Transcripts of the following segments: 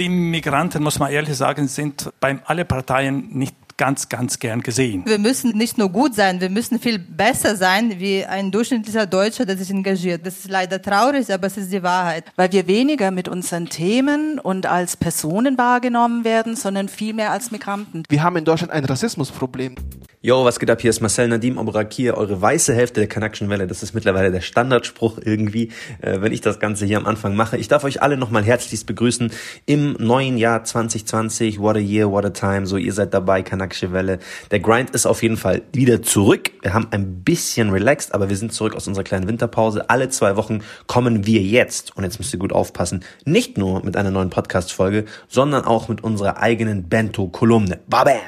Die Migranten, muss man ehrlich sagen, sind bei allen Parteien nicht ganz, ganz gern gesehen. Wir müssen nicht nur gut sein, wir müssen viel besser sein wie ein durchschnittlicher Deutscher, der sich engagiert. Das ist leider traurig, aber es ist die Wahrheit. Weil wir weniger mit unseren Themen und als Personen wahrgenommen werden, sondern vielmehr als Migranten. Wir haben in Deutschland ein Rassismusproblem. Yo, was geht ab? Hier ist Marcel Nadim Abourakir, eure weiße Hälfte der Kanakischen Welle. Das ist mittlerweile der Standardspruch irgendwie, äh, wenn ich das Ganze hier am Anfang mache. Ich darf euch alle nochmal herzlichst begrüßen im neuen Jahr 2020. What a year, what a time. So, ihr seid dabei, Kanakische Welle. Der Grind ist auf jeden Fall wieder zurück. Wir haben ein bisschen relaxed, aber wir sind zurück aus unserer kleinen Winterpause. Alle zwei Wochen kommen wir jetzt, und jetzt müsst ihr gut aufpassen, nicht nur mit einer neuen Podcast-Folge, sondern auch mit unserer eigenen Bento-Kolumne. Babam!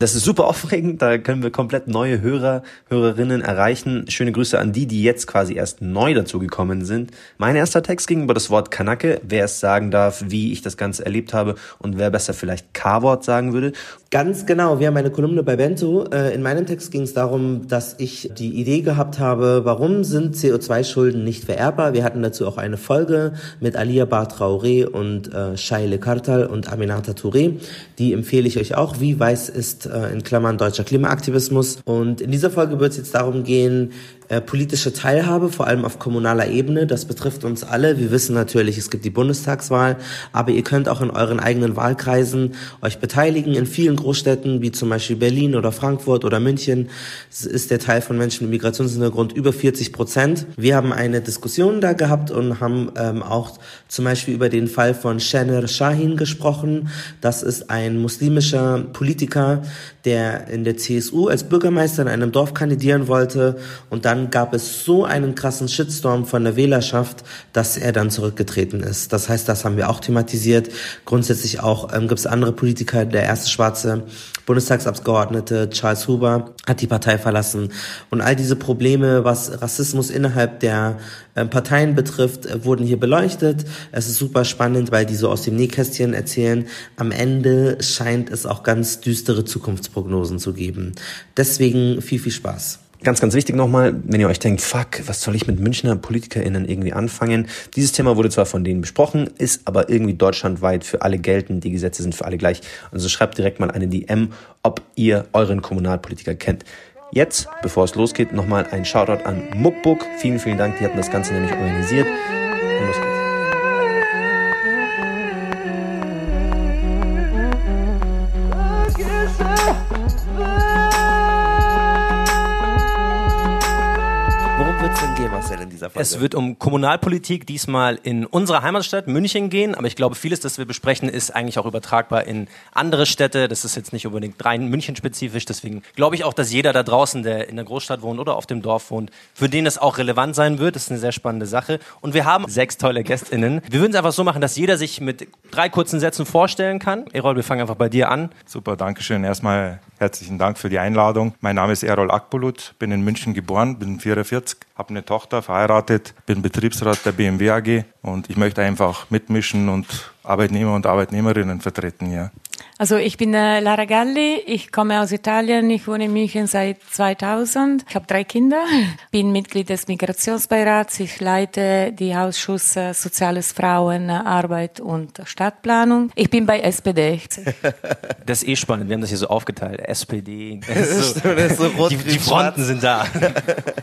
Das ist super aufregend, da können wir komplett neue Hörer, Hörerinnen erreichen. Schöne Grüße an die, die jetzt quasi erst neu dazugekommen sind. Mein erster Text ging über das Wort Kanake, wer es sagen darf, wie ich das Ganze erlebt habe und wer besser vielleicht K-Wort sagen würde. Ganz genau, wir haben eine Kolumne bei Bento. Äh, in meinem Text ging es darum, dass ich die Idee gehabt habe, warum sind CO2-Schulden nicht vererbbar? Wir hatten dazu auch eine Folge mit Alia Bar Traoré und äh, Shaile Kartal und Aminata Touré. Die empfehle ich euch auch. Wie weiß ist in Klammern deutscher Klimaaktivismus. Und in dieser Folge wird es jetzt darum gehen, äh, politische Teilhabe, vor allem auf kommunaler Ebene. Das betrifft uns alle. Wir wissen natürlich, es gibt die Bundestagswahl, aber ihr könnt auch in euren eigenen Wahlkreisen euch beteiligen. In vielen Großstädten, wie zum Beispiel Berlin oder Frankfurt oder München, ist der Teil von Menschen mit Migrationshintergrund über 40 Prozent. Wir haben eine Diskussion da gehabt und haben ähm, auch zum Beispiel über den Fall von Shaner Shahin gesprochen. Das ist ein muslimischer Politiker, der in der CSU als Bürgermeister in einem Dorf kandidieren wollte und dann dann gab es so einen krassen Shitstorm von der Wählerschaft, dass er dann zurückgetreten ist. Das heißt, das haben wir auch thematisiert. Grundsätzlich auch ähm, gibt es andere Politiker. Der erste schwarze Bundestagsabgeordnete Charles Huber hat die Partei verlassen. Und all diese Probleme, was Rassismus innerhalb der ähm, Parteien betrifft, äh, wurden hier beleuchtet. Es ist super spannend, weil die so aus dem Nähkästchen erzählen. Am Ende scheint es auch ganz düstere Zukunftsprognosen zu geben. Deswegen viel, viel Spaß. Ganz, ganz wichtig nochmal, wenn ihr euch denkt, fuck, was soll ich mit Münchner PolitikerInnen irgendwie anfangen? Dieses Thema wurde zwar von denen besprochen, ist aber irgendwie deutschlandweit für alle geltend. Die Gesetze sind für alle gleich. Also schreibt direkt mal eine DM, ob ihr euren Kommunalpolitiker kennt. Jetzt, bevor es losgeht, nochmal ein Shoutout an Muckbook. Vielen, vielen Dank, die hatten das Ganze nämlich organisiert. Dieser Folge? Es wird um Kommunalpolitik diesmal in unserer Heimatstadt München gehen, aber ich glaube, vieles, das wir besprechen, ist eigentlich auch übertragbar in andere Städte. Das ist jetzt nicht unbedingt rein München-spezifisch. Deswegen glaube ich auch, dass jeder da draußen, der in der Großstadt wohnt oder auf dem Dorf wohnt, für den das auch relevant sein wird. Das ist eine sehr spannende Sache. Und wir haben sechs tolle GästInnen. Wir würden es einfach so machen, dass jeder sich mit drei kurzen Sätzen vorstellen kann. Erol, wir fangen einfach bei dir an. Super, danke schön. Erstmal herzlichen Dank für die Einladung. Mein Name ist Erol Akbulut, bin in München geboren, bin 44, habe eine Tochter, verheiratet, bin Betriebsrat der BMW AG und ich möchte einfach mitmischen und Arbeitnehmer und Arbeitnehmerinnen vertreten hier. Also ich bin äh, Lara Galli, ich komme aus Italien, ich wohne in München seit 2000. Ich habe drei Kinder, bin Mitglied des Migrationsbeirats, ich leite die Ausschüsse Soziales Frauen, Arbeit und Stadtplanung. Ich bin bei SPD. Das ist eh spannend, wir haben das hier so aufgeteilt. SPD, so, so die, die Fronten sind da.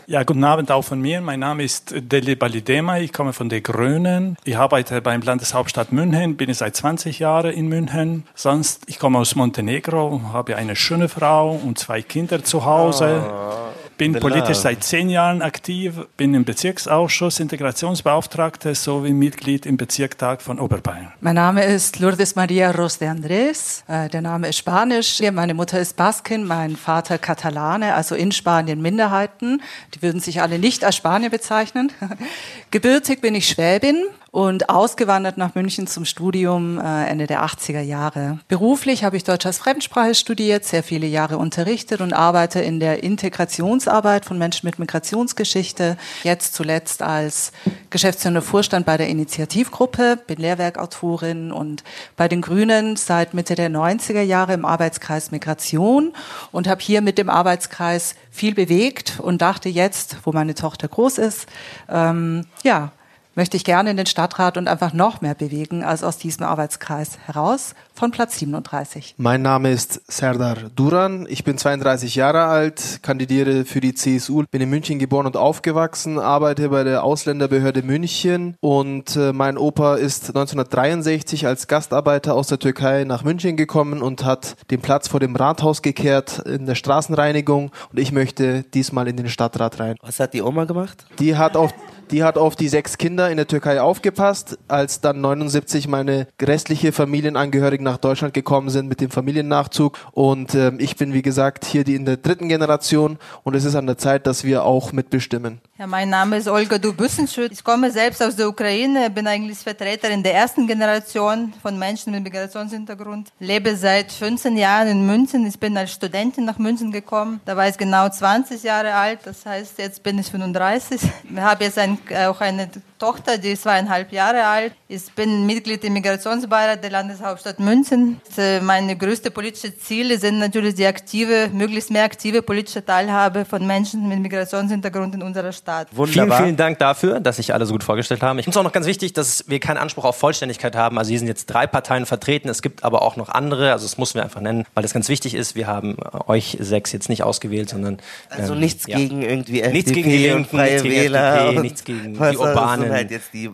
Ja, guten Abend auch von mir. Mein Name ist Deli Balidema, ich komme von den Grünen. Ich arbeite beim Landeshauptstadt München, bin seit 20 Jahren in München. Sonst ich komme aus Montenegro, habe eine schöne Frau und zwei Kinder zu Hause. Oh, bin politisch seit zehn Jahren aktiv, bin im Bezirksausschuss Integrationsbeauftragte sowie Mitglied im Bezirktag von Oberbayern. Mein Name ist Lourdes Maria Ros de Andrés. Äh, der Name ist Spanisch. Meine Mutter ist Baskin, mein Vater Katalane, also in Spanien Minderheiten. Die würden sich alle nicht als Spanier bezeichnen. Gebürtig bin ich Schwäbin, und ausgewandert nach München zum Studium äh, Ende der 80er Jahre. Beruflich habe ich Deutsch als Fremdsprache studiert, sehr viele Jahre unterrichtet und arbeite in der Integrationsarbeit von Menschen mit Migrationsgeschichte. Jetzt zuletzt als geschäftsführender Vorstand bei der Initiativgruppe, bin Lehrwerkautorin und bei den Grünen seit Mitte der 90er Jahre im Arbeitskreis Migration und habe hier mit dem Arbeitskreis viel bewegt und dachte jetzt, wo meine Tochter groß ist, ähm, ja, möchte ich gerne in den Stadtrat und einfach noch mehr bewegen als aus diesem Arbeitskreis heraus von Platz 37. Mein Name ist Serdar Duran. Ich bin 32 Jahre alt, kandidiere für die CSU, bin in München geboren und aufgewachsen, arbeite bei der Ausländerbehörde München und äh, mein Opa ist 1963 als Gastarbeiter aus der Türkei nach München gekommen und hat den Platz vor dem Rathaus gekehrt in der Straßenreinigung und ich möchte diesmal in den Stadtrat rein. Was hat die Oma gemacht? Die hat auf die hat auf die sechs Kinder in der Türkei aufgepasst. Als dann 79 meine restliche Familienangehörigen nach Deutschland gekommen sind mit dem Familiennachzug. Und ähm, ich bin, wie gesagt, hier die in der dritten Generation. Und es ist an der Zeit, dass wir auch mitbestimmen. Ja, mein Name ist Olga Dubüssenschütt. Ich komme selbst aus der Ukraine, bin eigentlich Vertreterin der ersten Generation von Menschen mit Migrationshintergrund. Lebe seit 15 Jahren in München. Ich bin als Studentin nach München gekommen. Da war ich genau 20 Jahre alt. Das heißt, jetzt bin ich 35. Ich habe jetzt ein, auch eine Tochter, die ist zweieinhalb Jahre alt. Ich bin Mitglied im Migrationsbeirat der Landeshauptstadt München. Äh, meine größten politischen Ziele sind natürlich die aktive, möglichst mehr aktive politische Teilhabe von Menschen mit Migrationshintergrund in unserer Stadt. Wunderbar. Vielen, vielen Dank dafür, dass sich alle so gut vorgestellt haben. Ich finde es auch noch ganz wichtig, dass wir keinen Anspruch auf Vollständigkeit haben. Also hier sind jetzt drei Parteien vertreten. Es gibt aber auch noch andere. Also das müssen wir einfach nennen, weil das ganz wichtig ist. Wir haben äh, euch sechs jetzt nicht ausgewählt, sondern also ähm, nichts ja. gegen irgendwie FDP nichts gegen die Linken, Freie nichts gegen Wähler FDP, nichts gegen die Urbanen. Halt jetzt die,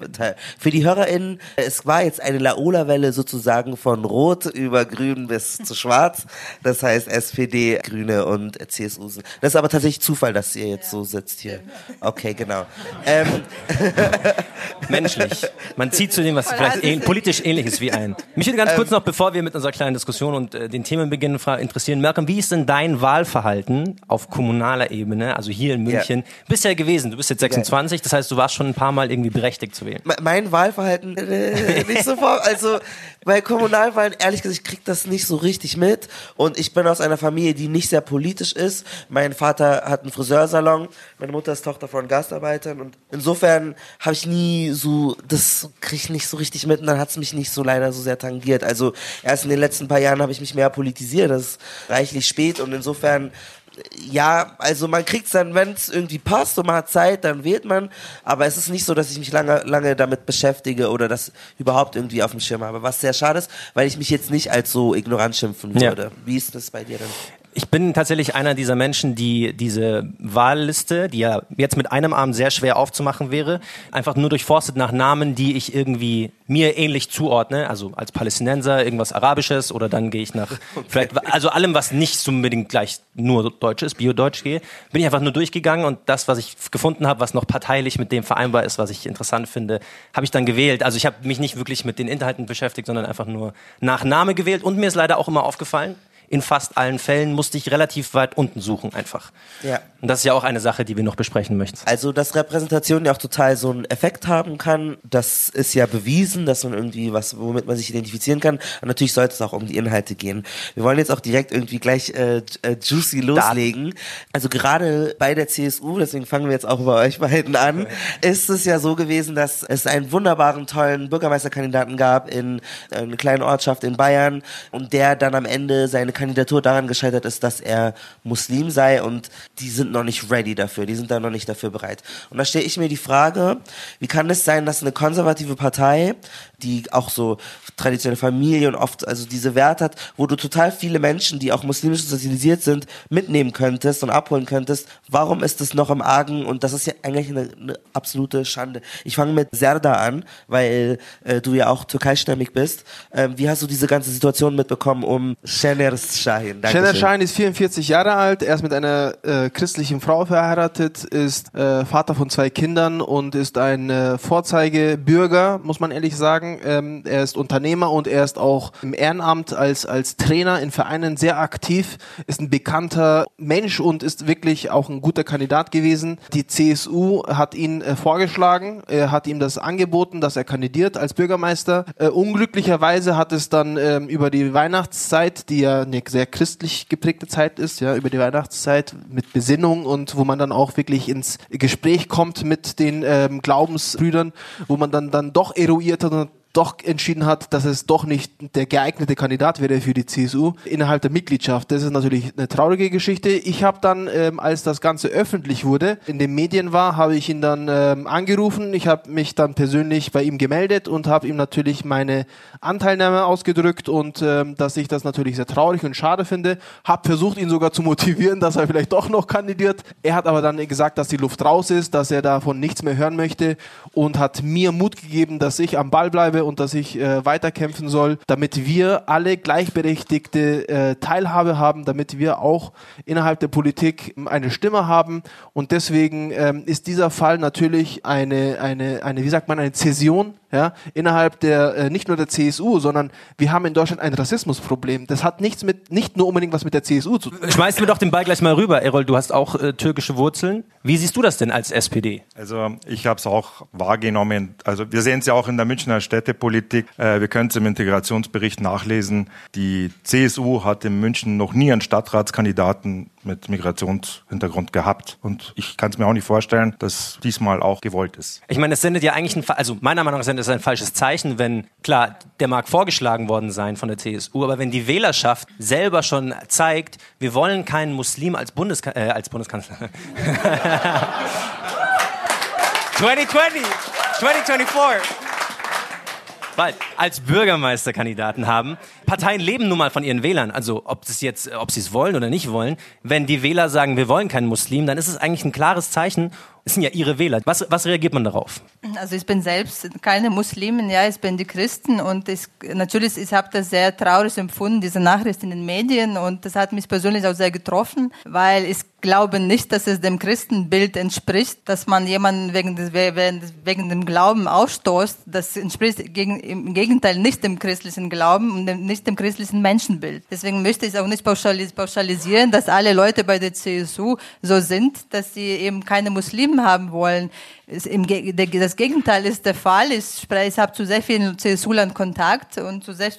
für die HörerInnen, es war jetzt eine Laola-Welle sozusagen von Rot über Grün bis zu Schwarz. Das heißt SPD, Grüne und CSU. Das ist aber tatsächlich Zufall, dass ihr jetzt so sitzt hier. Okay, genau. Ähm. Menschlich. Man zieht zu dem, was vielleicht ähn politisch ähnlich ist wie ein. Mich würde ganz kurz ähm. noch, bevor wir mit unserer kleinen Diskussion und äh, den Themen beginnen, interessieren. Malcolm, wie ist denn dein Wahlverhalten auf kommunaler Ebene, also hier in München, ja. bisher gewesen? Du bist jetzt 26, das heißt, du warst schon ein paar Mal irgendwie berechtigt zu wählen. Mein Wahlverhalten äh, nicht so vor. Also bei Kommunalwahlen, ehrlich gesagt, ich krieg das nicht so richtig mit. Und ich bin aus einer Familie, die nicht sehr politisch ist. Mein Vater hat einen Friseursalon, meine Mutter ist Tochter von Gastarbeitern. Und insofern habe ich nie so, das krieg ich nicht so richtig mit. Und dann hat es mich nicht so leider so sehr tangiert. Also erst in den letzten paar Jahren habe ich mich mehr politisiert. Das ist reichlich spät. Und insofern ja, also man kriegt es dann, wenn es irgendwie passt und man hat Zeit, dann wählt man. Aber es ist nicht so, dass ich mich lange, lange damit beschäftige oder das überhaupt irgendwie auf dem Schirm habe. Was sehr schade ist, weil ich mich jetzt nicht als so ignorant schimpfen würde. Ja. Wie ist das bei dir denn? Ich bin tatsächlich einer dieser Menschen, die diese Wahlliste, die ja jetzt mit einem Arm sehr schwer aufzumachen wäre, einfach nur durchforstet nach Namen, die ich irgendwie mir ähnlich zuordne. Also als Palästinenser irgendwas Arabisches oder dann gehe ich nach vielleicht, also allem, was nicht unbedingt gleich nur Deutsch ist, Bio-Deutsch gehe, bin ich einfach nur durchgegangen und das, was ich gefunden habe, was noch parteilich mit dem vereinbar ist, was ich interessant finde, habe ich dann gewählt. Also ich habe mich nicht wirklich mit den Inhalten beschäftigt, sondern einfach nur nach Name gewählt und mir ist leider auch immer aufgefallen, in fast allen Fällen musste ich relativ weit unten suchen einfach. Ja. Und das ist ja auch eine Sache, die wir noch besprechen möchten. Also, dass Repräsentation ja auch total so einen Effekt haben kann, das ist ja bewiesen, dass man irgendwie was, womit man sich identifizieren kann. Und natürlich sollte es auch um die Inhalte gehen. Wir wollen jetzt auch direkt irgendwie gleich äh, äh, juicy loslegen. Also gerade bei der CSU, deswegen fangen wir jetzt auch bei euch beiden an, ist es ja so gewesen, dass es einen wunderbaren, tollen Bürgermeisterkandidaten gab in äh, einer kleinen Ortschaft in Bayern und der dann am Ende seine Kandidatur daran gescheitert ist, dass er Muslim sei und die sind noch nicht ready dafür, die sind da noch nicht dafür bereit. Und da stelle ich mir die Frage, wie kann es sein, dass eine konservative Partei, die auch so traditionelle Familie und oft also diese Werte hat, wo du total viele Menschen, die auch muslimisch sozialisiert sind, mitnehmen könntest und abholen könntest, warum ist das noch im Argen? Und das ist ja eigentlich eine, eine absolute Schande. Ich fange mit Serda an, weil äh, du ja auch türkeistämmig bist. Ähm, wie hast du diese ganze Situation mitbekommen um Sheners Shahin. Şener Shahin ist 44 Jahre alt, er ist mit einer äh, christlichen Frau verheiratet, ist äh, Vater von zwei Kindern und ist ein äh, Vorzeigebürger, muss man ehrlich sagen. Ähm, er ist Unternehmer und er ist auch im Ehrenamt als, als Trainer in Vereinen sehr aktiv, ist ein bekannter Mensch und ist wirklich auch ein guter Kandidat gewesen. Die CSU hat ihn äh, vorgeschlagen, er hat ihm das angeboten, dass er kandidiert als Bürgermeister. Äh, unglücklicherweise hat es dann ähm, über die Weihnachtszeit, die ja eine sehr christlich geprägte Zeit ist, ja, über die Weihnachtszeit mit Besinnung und wo man dann auch wirklich ins Gespräch kommt mit den ähm, Glaubensbrüdern, wo man dann, dann doch eruiert hat und doch entschieden hat, dass es doch nicht der geeignete Kandidat wäre für die CSU innerhalb der Mitgliedschaft. Das ist natürlich eine traurige Geschichte. Ich habe dann, ähm, als das Ganze öffentlich wurde, in den Medien war, habe ich ihn dann ähm, angerufen. Ich habe mich dann persönlich bei ihm gemeldet und habe ihm natürlich meine Anteilnahme ausgedrückt und ähm, dass ich das natürlich sehr traurig und schade finde. Habe versucht, ihn sogar zu motivieren, dass er vielleicht doch noch kandidiert. Er hat aber dann gesagt, dass die Luft raus ist, dass er davon nichts mehr hören möchte und hat mir Mut gegeben, dass ich am Ball bleibe und dass ich äh, weiterkämpfen soll, damit wir alle gleichberechtigte äh, Teilhabe haben, damit wir auch innerhalb der Politik eine Stimme haben. Und deswegen ähm, ist dieser Fall natürlich eine, eine, eine, wie sagt man, eine Zäsion ja, innerhalb der äh, nicht nur der CSU, sondern wir haben in Deutschland ein Rassismusproblem. Das hat nichts mit nicht nur unbedingt was mit der CSU zu tun. Schmeißen wir doch den Ball gleich mal rüber, Errol. Du hast auch äh, türkische Wurzeln. Wie siehst du das denn als SPD? Also ich habe es auch wahrgenommen. Also wir sehen es ja auch in der Münchner Städtepolitik. Äh, wir können es im Integrationsbericht nachlesen. Die CSU hat in München noch nie einen Stadtratskandidaten mit Migrationshintergrund gehabt. Und ich kann es mir auch nicht vorstellen, dass diesmal auch gewollt ist. Ich meine, es sendet ja eigentlich ein, also meiner Meinung nach sendet es ein falsches Zeichen, wenn, klar, der mag vorgeschlagen worden sein von der CSU, aber wenn die Wählerschaft selber schon zeigt, wir wollen keinen Muslim als, Bundeska äh, als Bundeskanzler. 2020, 2024 bald als Bürgermeisterkandidaten haben. Parteien leben nun mal von ihren Wählern. Also ob es jetzt, ob sie es wollen oder nicht wollen. Wenn die Wähler sagen, wir wollen keinen Muslim, dann ist es eigentlich ein klares Zeichen. Es sind ja ihre Wähler. Was, was reagiert man darauf? Also ich bin selbst keine Muslimin, ja, ich bin die Christen und ich, natürlich, ich habe das sehr traurig empfunden, diese Nachricht in den Medien und das hat mich persönlich auch sehr getroffen, weil ich glaube nicht, dass es dem Christenbild entspricht, dass man jemanden wegen, des, wegen dem Glauben ausstoßt. Das entspricht gegen, im Gegenteil nicht dem christlichen Glauben und dem, nicht dem christlichen Menschenbild. Deswegen möchte ich auch nicht pauschalisieren, dass alle Leute bei der CSU so sind, dass sie eben keine Muslime haben wollen das Gegenteil ist der Fall. Ich, habe zu sehr vielen CSU-Lern Kontakt und zu sehr,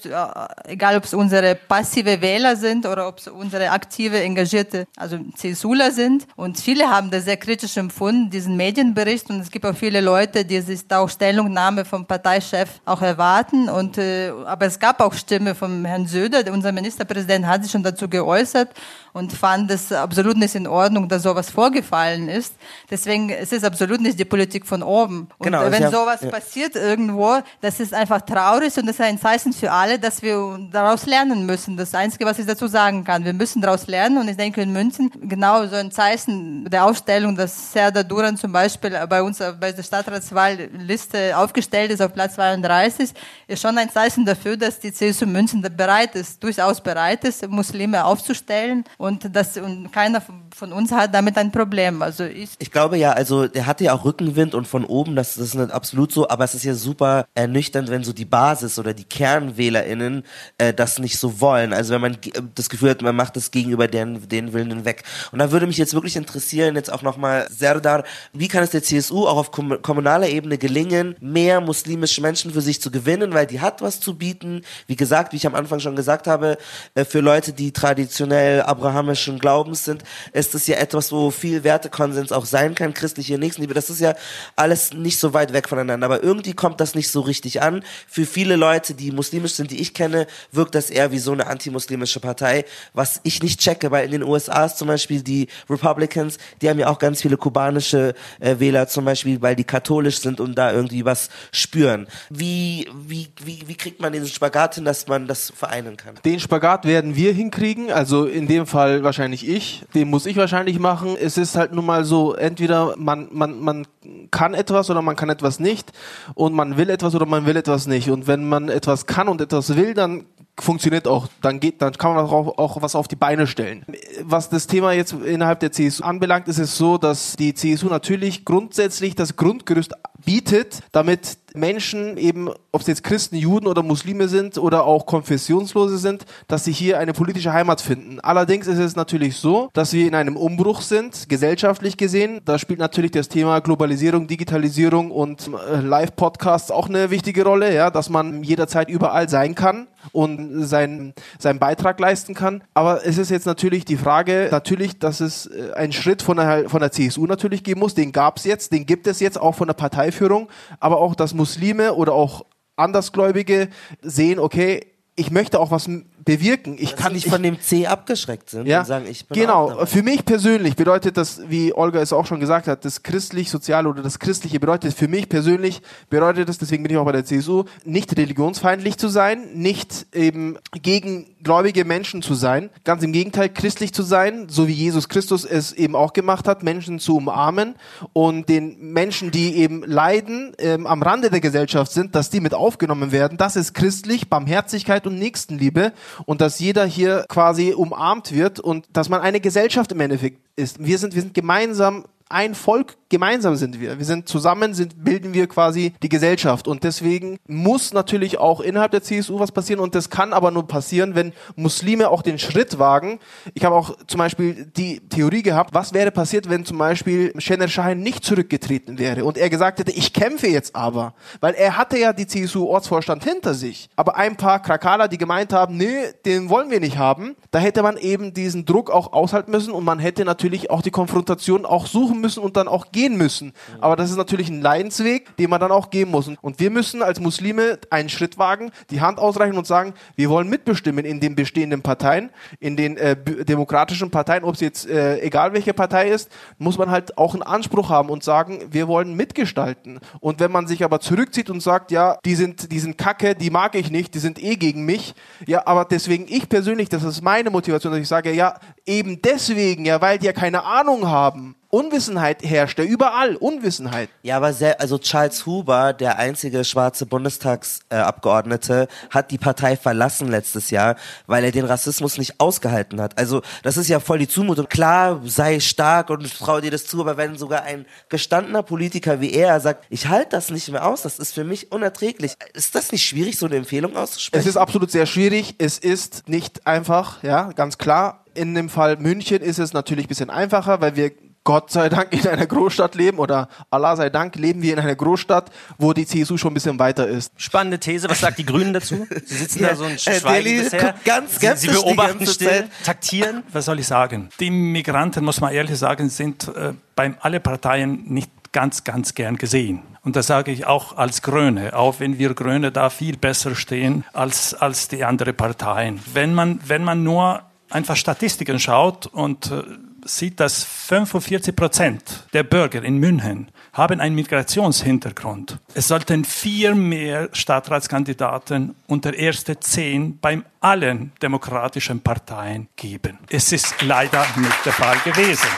egal ob es unsere passive Wähler sind oder ob es unsere aktive, engagierte, also CSUler sind. Und viele haben das sehr kritisch empfunden, diesen Medienbericht. Und es gibt auch viele Leute, die sich da auch Stellungnahme vom Parteichef auch erwarten. Und, äh, aber es gab auch Stimme vom Herrn Söder, unser Ministerpräsident hat sich schon dazu geäußert und fand es absolut nicht in Ordnung, dass sowas vorgefallen ist. Deswegen es ist es absolut nicht die Politik von oben. Und genau, wenn sowas ja. passiert irgendwo, das ist einfach traurig und das ist ein Zeichen für alle, dass wir daraus lernen müssen. Das Einzige, was ich dazu sagen kann, wir müssen daraus lernen und ich denke in München genau so ein Zeichen der Aufstellung, dass Serda Duran zum Beispiel bei uns bei der Stadtratswahlliste aufgestellt ist auf Platz 32, ist schon ein Zeichen dafür, dass die CSU München bereit ist, durchaus bereit ist, Muslime aufzustellen und das und keiner von uns hat damit ein Problem. Also ich, ich glaube ja, also der hatte ja auch Rückenwind und von oben, das, das ist nicht absolut so, aber es ist ja super ernüchternd, wenn so die Basis oder die KernwählerInnen äh, das nicht so wollen. Also wenn man das Gefühl hat, man macht das gegenüber deren, den Willen weg. Und da würde mich jetzt wirklich interessieren, jetzt auch nochmal Serdar, wie kann es der CSU auch auf kommunaler Ebene gelingen, mehr muslimische Menschen für sich zu gewinnen, weil die hat was zu bieten. Wie gesagt, wie ich am Anfang schon gesagt habe, äh, für Leute, die traditionell Abraham abrahamischen Glaubens sind, ist es ja etwas, wo viel Wertekonsens auch sein kann, christliche Nächstenliebe. Das ist ja alles nicht so weit weg voneinander. Aber irgendwie kommt das nicht so richtig an. Für viele Leute, die muslimisch sind, die ich kenne, wirkt das eher wie so eine antimuslimische Partei, was ich nicht checke, weil in den USA ist zum Beispiel die Republicans, die haben ja auch ganz viele kubanische äh, Wähler zum Beispiel, weil die katholisch sind und da irgendwie was spüren. Wie, wie, wie, wie kriegt man diesen Spagat hin, dass man das vereinen kann? Den Spagat werden wir hinkriegen, also in dem Fall Fall wahrscheinlich ich. Den muss ich wahrscheinlich machen. Es ist halt nun mal so, entweder man, man, man kann etwas oder man kann etwas nicht und man will etwas oder man will etwas nicht. Und wenn man etwas kann und etwas will, dann funktioniert auch, dann geht, dann kann man auch, auch was auf die Beine stellen. Was das Thema jetzt innerhalb der CSU anbelangt, ist es so, dass die CSU natürlich grundsätzlich das Grundgerüst bietet, damit Menschen eben, ob es jetzt Christen, Juden oder Muslime sind oder auch Konfessionslose sind, dass sie hier eine politische Heimat finden. Allerdings ist es natürlich so, dass wir in einem Umbruch sind, gesellschaftlich gesehen. Da spielt natürlich das Thema Globalisierung, Digitalisierung und äh, Live-Podcasts auch eine wichtige Rolle, ja, dass man jederzeit überall sein kann und seinen, seinen Beitrag leisten kann. Aber es ist jetzt natürlich die Frage, natürlich, dass es äh, einen Schritt von der, von der CSU natürlich geben muss. Den gab es jetzt, den gibt es jetzt auch von der Parteiführung, aber auch, dass Muslime oder auch Andersgläubige sehen, okay, ich möchte auch was bewirken. Ich Dass kann nicht ich, von dem C abgeschreckt sind ja, und sagen, ich bin genau. Für mich persönlich bedeutet das, wie Olga es auch schon gesagt hat, das christlich-soziale oder das Christliche bedeutet für mich persönlich, bedeutet es, deswegen bin ich auch bei der CSU, nicht religionsfeindlich zu sein, nicht eben gegen gläubige Menschen zu sein, ganz im Gegenteil, christlich zu sein, so wie Jesus Christus es eben auch gemacht hat, Menschen zu umarmen und den Menschen, die eben leiden, ähm, am Rande der Gesellschaft sind, dass die mit aufgenommen werden. Das ist christlich, Barmherzigkeit und Nächstenliebe und dass jeder hier quasi umarmt wird und dass man eine Gesellschaft im Endeffekt ist. Wir sind, wir sind gemeinsam ein Volk, gemeinsam sind wir. Wir sind zusammen, sind, bilden wir quasi die Gesellschaft. Und deswegen muss natürlich auch innerhalb der CSU was passieren. Und das kann aber nur passieren, wenn Muslime auch den Schritt wagen. Ich habe auch zum Beispiel die Theorie gehabt, was wäre passiert, wenn zum Beispiel Shener Shahin nicht zurückgetreten wäre und er gesagt hätte, ich kämpfe jetzt aber. Weil er hatte ja die CSU-Ortsvorstand hinter sich. Aber ein paar Krakala, die gemeint haben, nee, den wollen wir nicht haben, da hätte man eben diesen Druck auch aushalten müssen und man hätte natürlich auch die Konfrontation auch suchen müssen und dann auch gehen müssen. Aber das ist natürlich ein Leidensweg, den man dann auch gehen muss. Und wir müssen als Muslime einen Schritt wagen, die Hand ausreichen und sagen, wir wollen mitbestimmen in den bestehenden Parteien, in den äh, demokratischen Parteien, ob es jetzt äh, egal welche Partei ist, muss man halt auch einen Anspruch haben und sagen, wir wollen mitgestalten. Und wenn man sich aber zurückzieht und sagt, ja, die sind, die sind kacke, die mag ich nicht, die sind eh gegen mich, ja, aber deswegen ich persönlich, das ist meine Motivation, dass ich sage, ja, eben deswegen, ja, weil die ja keine Ahnung haben. Unwissenheit herrscht ja überall, Unwissenheit. Ja, aber sehr, also Charles Huber, der einzige schwarze Bundestagsabgeordnete, äh, hat die Partei verlassen letztes Jahr, weil er den Rassismus nicht ausgehalten hat. Also das ist ja voll die Zumutung. Klar, sei stark und trau dir das zu, aber wenn sogar ein gestandener Politiker wie er sagt, ich halte das nicht mehr aus, das ist für mich unerträglich. Ist das nicht schwierig, so eine Empfehlung auszusprechen? Es ist absolut sehr schwierig. Es ist nicht einfach, ja, ganz klar. In dem Fall München ist es natürlich ein bisschen einfacher, weil wir Gott sei Dank in einer Großstadt leben oder Allah sei Dank leben wir in einer Großstadt, wo die CSU schon ein bisschen weiter ist. Spannende These. Was sagt die Grünen dazu? Sie sitzen Ja, da so ein äh, Schweigen Deli bisher. ganz Sie, Sie beobachten still, Zeit. taktieren. Was soll ich sagen? Die Migranten, muss man ehrlich sagen, sind äh, bei alle Parteien nicht ganz, ganz gern gesehen. Und das sage ich auch als Grüne, auch wenn wir Grüne da viel besser stehen als, als die anderen Parteien. Wenn man, wenn man nur einfach Statistiken schaut und äh, sieht, dass 45 Prozent der Bürger in München haben einen Migrationshintergrund. Es sollten vier mehr Stadtratskandidaten unter erste zehn bei allen demokratischen Parteien geben. Es ist leider nicht der Fall gewesen.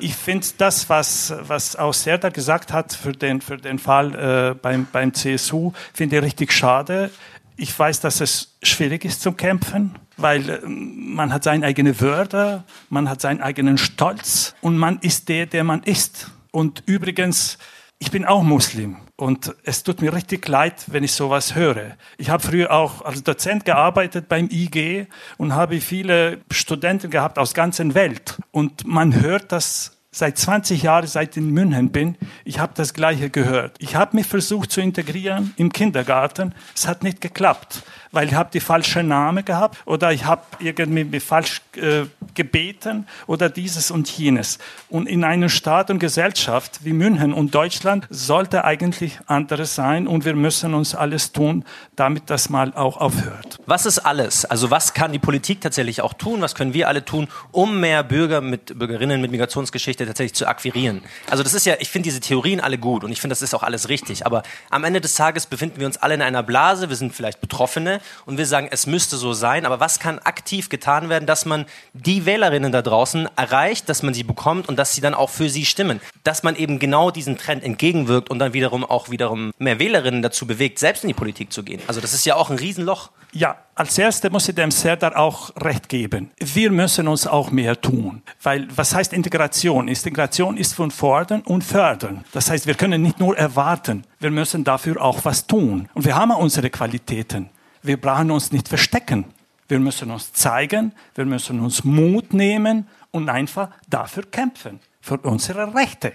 Ich finde das, was, was auch Serdar gesagt hat für den, für den Fall äh, beim, beim CSU, finde ich richtig schade. Ich weiß, dass es schwierig ist zu kämpfen, weil äh, man hat seine eigene Würde, man hat seinen eigenen Stolz und man ist der, der man ist. Und übrigens, ich bin auch Muslim und es tut mir richtig leid, wenn ich sowas höre. Ich habe früher auch als Dozent gearbeitet beim IG und habe viele Studenten gehabt aus ganzen Welt. Und man hört das seit 20 Jahren, seit ich in München bin, ich habe das Gleiche gehört. Ich habe mich versucht zu integrieren im Kindergarten. Es hat nicht geklappt, weil ich habe die falsche Name gehabt oder ich habe irgendwie falsch äh, gebeten oder dieses und jenes. Und in einer Staat und Gesellschaft wie München und Deutschland sollte eigentlich anderes sein und wir müssen uns alles tun, damit das mal auch aufhört. Was ist alles? Also was kann die Politik tatsächlich auch tun? Was können wir alle tun, um mehr Bürger mit Bürgerinnen mit Migrationsgeschichte tatsächlich zu akquirieren? Also das ist ja, ich finde diese Theorien alle gut und ich finde, das ist auch alles richtig. Aber am Ende des Tages befinden wir uns alle in einer Blase. Wir sind vielleicht Betroffene und wir sagen, es müsste so sein. Aber was kann aktiv getan werden, dass man die Wählerinnen da draußen erreicht, dass man sie bekommt und dass sie dann auch für sie stimmen? Dass man eben genau diesen Trend entgegenwirkt und dann wiederum auch wiederum mehr Wählerinnen dazu bewegt, selbst in die Politik zu gehen. Also das ist ja auch ein Riesenloch. Ja, als erstes muss ich dem Serdar auch recht geben. Wir müssen uns auch mehr tun. Weil, was heißt Integration? Integration ist von fordern und fördern. Das heißt, wir können nicht nur erwarten, wir müssen dafür auch was tun. Und wir haben unsere Qualitäten. Wir brauchen uns nicht verstecken. Wir müssen uns zeigen, wir müssen uns Mut nehmen und einfach dafür kämpfen. Für unsere Rechte.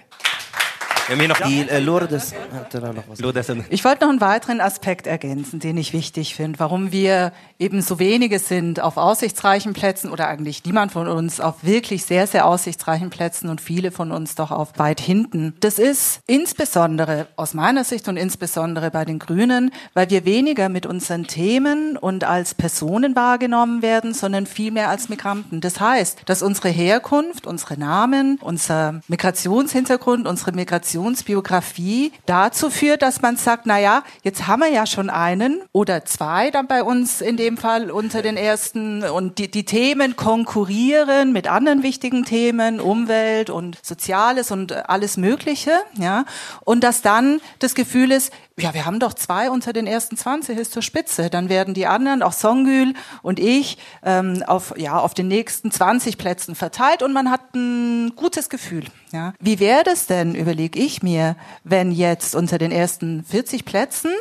Wir haben hier noch Die äh, Lourdes hatte da noch was. Lourdes Ich wollte noch einen weiteren Aspekt ergänzen, den ich wichtig finde, warum wir eben so wenige sind auf aussichtsreichen Plätzen oder eigentlich niemand von uns auf wirklich sehr, sehr aussichtsreichen Plätzen und viele von uns doch auf weit hinten. Das ist insbesondere aus meiner Sicht und insbesondere bei den Grünen, weil wir weniger mit unseren Themen und als Personen wahrgenommen werden, sondern vielmehr als Migranten. Das heißt, dass unsere Herkunft, unsere Namen, unser Migrationshintergrund, unsere Migrationsbiografie dazu führt, dass man sagt, na ja, jetzt haben wir ja schon einen oder zwei dann bei uns in dem Fall unter den ersten und die, die Themen konkurrieren mit anderen wichtigen Themen, Umwelt und Soziales und alles Mögliche, ja. Und dass dann das Gefühl ist, ja, wir haben doch zwei unter den ersten 20 ist zur Spitze. Dann werden die anderen, auch Songül und ich, ähm, auf, ja, auf den nächsten 20 Plätzen verteilt und man hat ein gutes Gefühl. Ja. Wie wäre das denn, überlege ich mir, wenn jetzt unter den ersten 40 Plätzen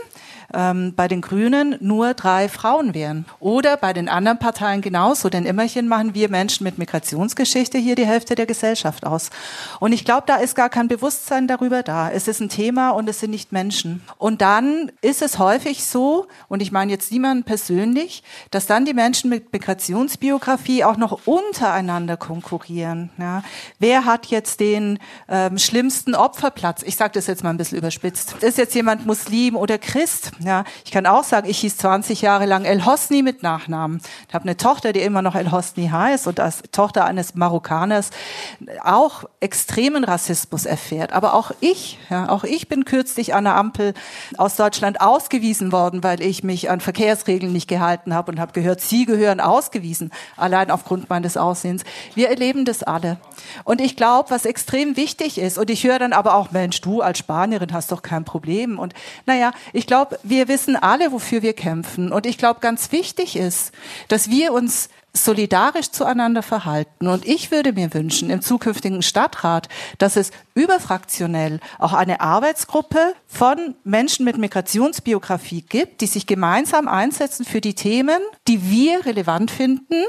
ähm, bei den Grünen nur drei Frauen wären. Oder bei den anderen Parteien genauso, denn immerhin machen wir Menschen mit Migrationsgeschichte hier die Hälfte der Gesellschaft aus. Und ich glaube, da ist gar kein Bewusstsein darüber da. Es ist ein Thema und es sind nicht Menschen. Und dann ist es häufig so, und ich meine jetzt niemanden persönlich, dass dann die Menschen mit Migrationsbiografie auch noch untereinander konkurrieren. Ja. Wer hat jetzt den ähm, schlimmsten Opferplatz? Ich sage das jetzt mal ein bisschen überspitzt. Ist jetzt jemand Muslim oder Christ? Ja, ich kann auch sagen, ich hieß 20 Jahre lang El Hosni mit Nachnamen. Ich habe eine Tochter, die immer noch El Hosni heißt und als Tochter eines Marokkaners auch extremen Rassismus erfährt. Aber auch ich, ja, auch ich bin kürzlich an der Ampel aus Deutschland ausgewiesen worden, weil ich mich an Verkehrsregeln nicht gehalten habe und habe gehört, Sie gehören ausgewiesen, allein aufgrund meines Aussehens. Wir erleben das alle. Und ich glaube, was extrem wichtig ist, und ich höre dann aber auch, Mensch, du als Spanierin hast doch kein Problem. Und naja, ich glaube, wir wissen alle, wofür wir kämpfen. Und ich glaube, ganz wichtig ist, dass wir uns solidarisch zueinander verhalten. Und ich würde mir wünschen, im zukünftigen Stadtrat, dass es überfraktionell auch eine Arbeitsgruppe von Menschen mit Migrationsbiografie gibt, die sich gemeinsam einsetzen für die Themen, die wir relevant finden,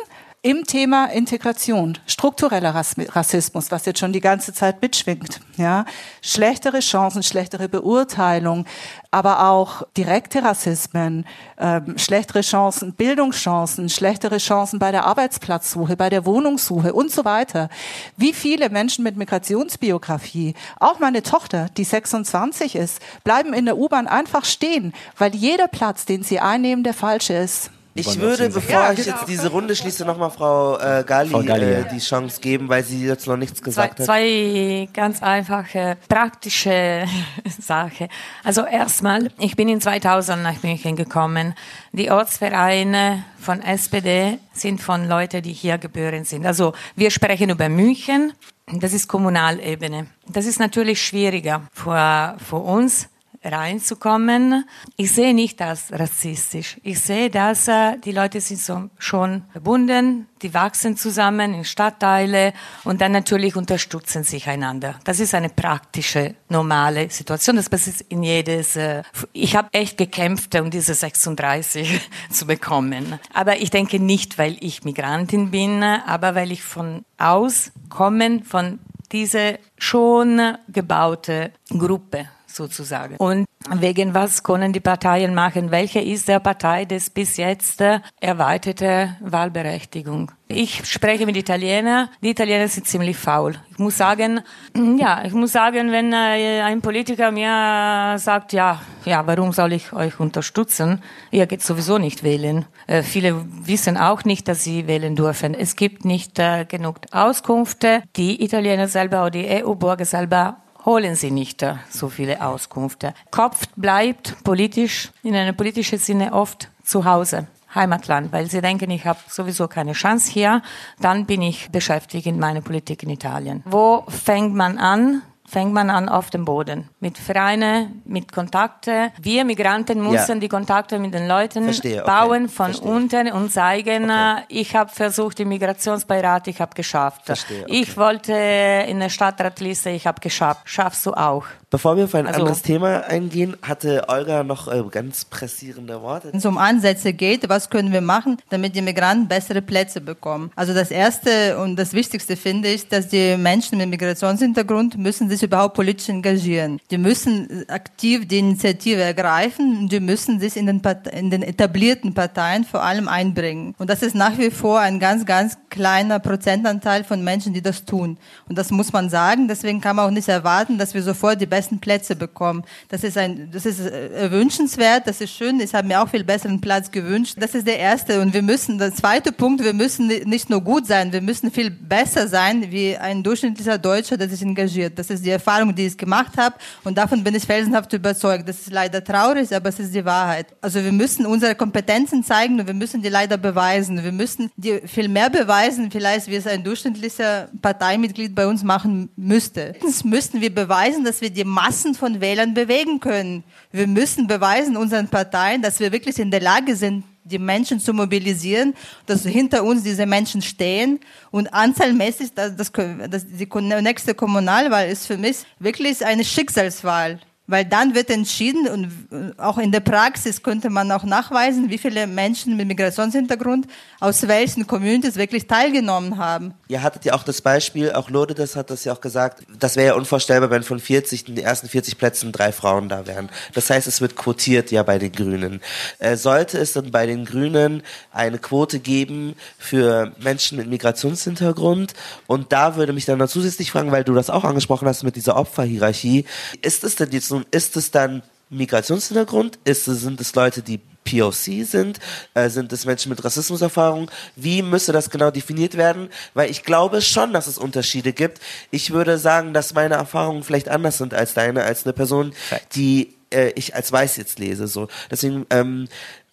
im Thema Integration, struktureller Rassismus, was jetzt schon die ganze Zeit mitschwingt, ja, schlechtere Chancen, schlechtere Beurteilung, aber auch direkte Rassismen, ähm, schlechtere Chancen, Bildungschancen, schlechtere Chancen bei der Arbeitsplatzsuche, bei der Wohnungssuche und so weiter. Wie viele Menschen mit Migrationsbiografie, auch meine Tochter, die 26 ist, bleiben in der U-Bahn einfach stehen, weil jeder Platz, den sie einnehmen, der falsche ist. Ich würde, bevor Ja, ich genau. jetzt diese Runde schließe, nochmal Frau äh, Gali, Frau Gali, äh, die Chance geben, weil sie jetzt noch nichts Zwei, gesagt hat. zwei ganz einfache, praktische Sachen. Also erstmal, ich bin in 2000 nach München gekommen. Die Ortsvereine von SPD sind von Leuten, die hier geboren sind. Also wir sprechen über München. Das ist Kommunalebene. Das ist natürlich schwieriger für, für uns reinzukommen. Ich sehe nicht das rassistisch. Ich sehe, dass äh, die Leute sind so schon verbunden, die wachsen zusammen in Stadtteile und dann natürlich unterstützen sich einander. Das ist eine praktische, normale Situation. Das passiert in jedes. Äh, ich habe echt gekämpft, um diese 36 zu bekommen. Aber ich denke nicht, weil ich Migrantin bin, aber weil ich von aus kommen von diese schon gebaute Gruppe sozusagen. Und wegen was können die Parteien machen? Welche ist der Partei des bis jetzt äh, erweiterte Wahlberechtigung? Ich spreche mit Italienern. Die Italiener sind ziemlich faul. Ich muss sagen, ja, ich muss sagen, wenn äh, ein Politiker mir sagt, ja, ja, warum soll ich euch unterstützen? Ihr geht sowieso nicht wählen. Äh, viele wissen auch nicht, dass sie wählen dürfen. Es gibt nicht äh, genug Auskünfte. Die Italiener selber oder die EU-Bürger selber holen sie nicht so viele Auskünfte. Kopf bleibt politisch, in einem politischen Sinne oft zu Hause. Heimatland, weil sie denken, ich habe sowieso keine Chance hier, dann bin ich beschäftigt in meiner Politik in Italien. Wo fängt man an? Fängt man an auf dem Boden. Mit Vereinen, mit Kontakte. Wir Migranten müssen die Kontakte mit den Leuten Verstehe, okay. bauen von Verstehe. unten und zeigen, Okay. äh, ich habe versucht, im Migrationsbeirat, ich habe geschafft. Verstehe, okay. Ich wollte in der Stadtratliste, ich habe geschafft. Schaffst du auch. Bevor wir auf ein Also- anderes Thema eingehen, hatte Olga noch äh, ganz pressierende Worte. Wenn es um Ansätze geht, was können wir machen, damit die Migranten bessere Plätze bekommen? Also das Erste und das Wichtigste finde ich, dass die Menschen mit Migrationshintergrund müssen sich überhaupt politisch engagieren. Die müssen aktiv die Initiative ergreifen und die müssen sich in den, Part in den etablierten Parteien vor allem einbringen. Und das ist nach wie vor ein ganz, ganz kleiner Prozentanteil von Menschen, die das tun. Und das muss man sagen. Deswegen kann man auch nicht erwarten, dass wir sofort die besten Plätze bekommen. Das ist ein, das ist äh, wünschenswert, das ist schön. Ich habe mir auch viel besseren Platz gewünscht. Das ist der erste. Und wir müssen, der zweite Punkt, wir müssen ni- nicht nur gut sein, wir müssen viel besser sein wie ein durchschnittlicher Deutscher, der sich engagiert. Das ist die Erfahrung, die ich gemacht habe. Und davon bin ich felsenhaft überzeugt. Das ist leider traurig, aber es ist die Wahrheit. Also wir müssen unsere Kompetenzen zeigen und wir müssen die leider beweisen. Wir müssen die viel mehr beweisen, vielleicht wie es ein durchschnittlicher Parteimitglied bei uns machen müsste. Erstens müssten wir beweisen, dass wir die Massen von Wählern bewegen können. Wir müssen beweisen unseren Parteien, dass wir wirklich in der Lage sind, die Menschen zu mobilisieren, dass hinter uns diese Menschen stehen und anzahlmäßig, das, das, das, die nächste Kommunalwahl ist für mich wirklich eine Schicksalswahl. Weil dann wird entschieden und auch in der Praxis könnte man auch nachweisen, wie viele Menschen mit Migrationshintergrund aus welchen Communities wirklich teilgenommen haben. Ihr hattet ja auch das Beispiel, auch Lode, das hat das ja auch gesagt, das wäre ja unvorstellbar, wenn von 40, in den ersten 40 Plätzen drei Frauen da wären. Das heißt, es wird quotiert ja bei den Grünen. Äh, sollte es dann bei den Grünen eine Quote geben für Menschen mit Migrationshintergrund? Und da würde mich dann noch zusätzlich fragen, weil du das auch angesprochen hast mit dieser Opferhierarchie, ist es denn jetzt nun, ist es dann Migrationshintergrund? Ist sind es Leute, die POC sind? Äh, sind es Menschen mit Rassismuserfahrung? Wie müsste das genau definiert werden? Weil ich glaube schon, dass es Unterschiede gibt. Ich würde sagen, dass meine Erfahrungen vielleicht anders sind als deine, als eine Person, die äh, ich als weiß jetzt lese. So. Deswegen ähm,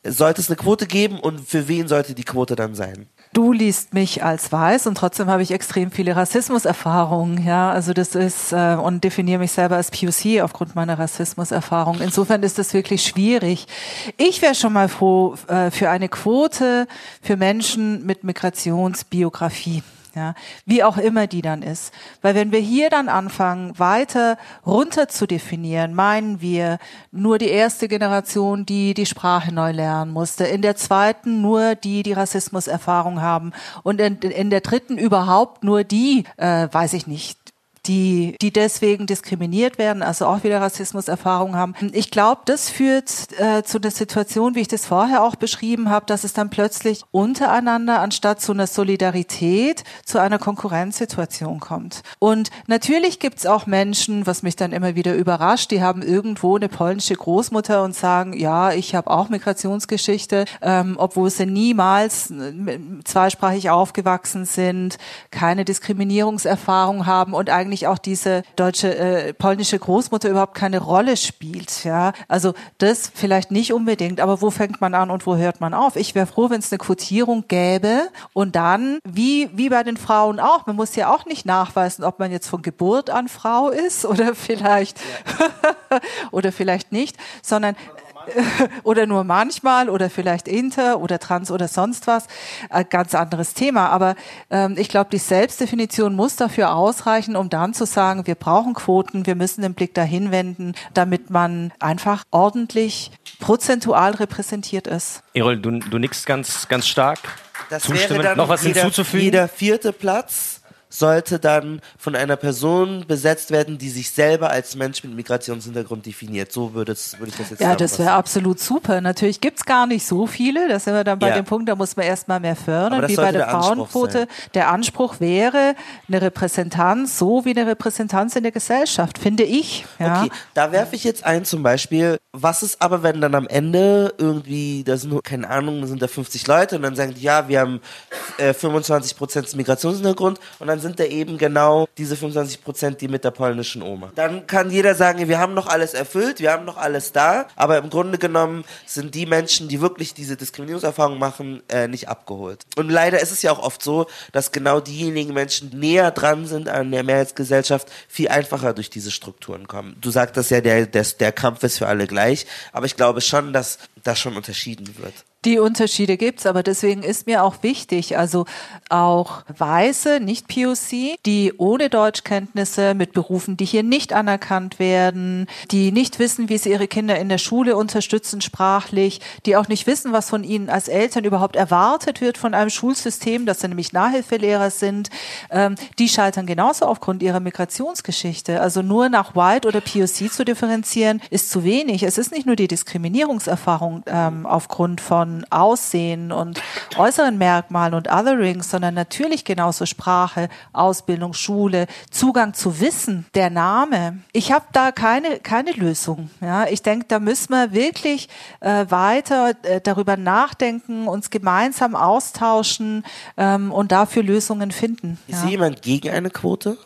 sollte es eine Quote geben und für wen sollte die Quote dann sein? Du liest mich als weiß und trotzdem habe ich extrem viele Rassismuserfahrungen, ja, also das ist äh, und definiere mich selber als POC aufgrund meiner Rassismuserfahrung. Insofern ist das wirklich schwierig. Ich wäre schon mal froh äh, für eine Quote für Menschen mit Migrationsbiografie. Ja, wie auch immer die dann ist. Weil wenn wir hier dann anfangen, weiter runter zu definieren, meinen wir nur die erste Generation, die die Sprache neu lernen musste, in der zweiten nur die, die Rassismuserfahrung haben und in, in der dritten überhaupt nur die, äh, weiß ich nicht, die, die deswegen diskriminiert werden, also auch wieder Rassismuserfahrung haben. Ich glaube, das führt äh, zu der Situation, wie ich das vorher auch beschrieben habe, dass es dann plötzlich untereinander anstatt zu einer Solidarität zu einer Konkurrenzsituation kommt. Und natürlich gibt's auch Menschen, was mich dann immer wieder überrascht, die haben irgendwo eine polnische Großmutter und sagen, ja, ich habe auch Migrationsgeschichte, ähm, obwohl sie niemals äh, zweisprachig aufgewachsen sind, keine Diskriminierungserfahrung haben und eigentlich auch diese deutsche äh, polnische Großmutter überhaupt keine Rolle spielt. Ja, also das vielleicht nicht unbedingt, aber wo fängt man an und wo hört man auf? Ich wäre froh, wenn es eine Quotierung gäbe und dann wie wie bei den Frauen auch. Man muss ja auch nicht nachweisen, ob man jetzt von Geburt an Frau ist oder vielleicht oder vielleicht nicht, sondern oder nur manchmal oder vielleicht inter oder trans oder sonst was. Ein ganz anderes Thema. Aber ähm, ich glaube, die Selbstdefinition muss dafür ausreichen, um dann zu sagen, wir brauchen Quoten, wir müssen den Blick dahin wenden, damit man einfach ordentlich prozentual repräsentiert ist. Erol, du, du nickst ganz, ganz stark. Das Zustimmen. wäre dann Noch was jeder, hinzuzufügen? Jeder vierte Platz sollte dann von einer Person besetzt werden, die sich selber als Mensch mit Migrationshintergrund definiert. So würde, es, würde ich das jetzt Ja, das wäre absolut super. Natürlich gibt's gar nicht so viele. Da sind wir dann bei Ja. dem Punkt, da muss man erstmal mehr fördern, wie bei der der Frauenquote. Der Anspruch wäre eine Repräsentanz, so wie eine Repräsentanz in der Gesellschaft, finde ich. Ja. Okay, da werfe ich jetzt ein zum Beispiel, was ist aber, wenn dann am Ende irgendwie, da sind nur, keine Ahnung, sind da 50 Leute und dann sagen die, ja, wir haben äh, 25% Migrationshintergrund und dann sind da eben genau diese 25%, die mit der polnischen Oma. Dann kann jeder sagen, wir haben noch alles erfüllt, wir haben noch alles da, aber im Grunde genommen sind die Menschen, die wirklich diese Diskriminierungserfahrung machen, äh, nicht abgeholt. Und leider ist es ja auch oft so, dass genau diejenigen Menschen, die näher dran sind an der Mehrheitsgesellschaft, viel einfacher durch diese Strukturen kommen. Du sagtest ja, der, der, der Kampf ist für alle gleich, aber ich glaube schon, dass das schon unterschieden wird. Die Unterschiede gibt's, aber deswegen ist mir auch wichtig, also auch Weiße, nicht POC, die ohne Deutschkenntnisse mit Berufen, die hier nicht anerkannt werden, die nicht wissen, wie sie ihre Kinder in der Schule unterstützen sprachlich, die auch nicht wissen, was von ihnen als Eltern überhaupt erwartet wird von einem Schulsystem, dass sie nämlich Nachhilfelehrer sind, ähm, die scheitern genauso aufgrund ihrer Migrationsgeschichte. Also nur nach White oder POC zu differenzieren, ist zu wenig. Es ist nicht nur die Diskriminierungserfahrung ähm, aufgrund von von Aussehen und äußeren Merkmalen und Otherings, sondern natürlich genauso Sprache, Ausbildung, Schule, Zugang zu Wissen, der Name. Ich habe da keine, keine Lösung. Ja, ich denke, da müssen wir wirklich äh, weiter äh, darüber nachdenken, uns gemeinsam austauschen ähm, und dafür Lösungen finden. Ist ja. jemand gegen eine Quote?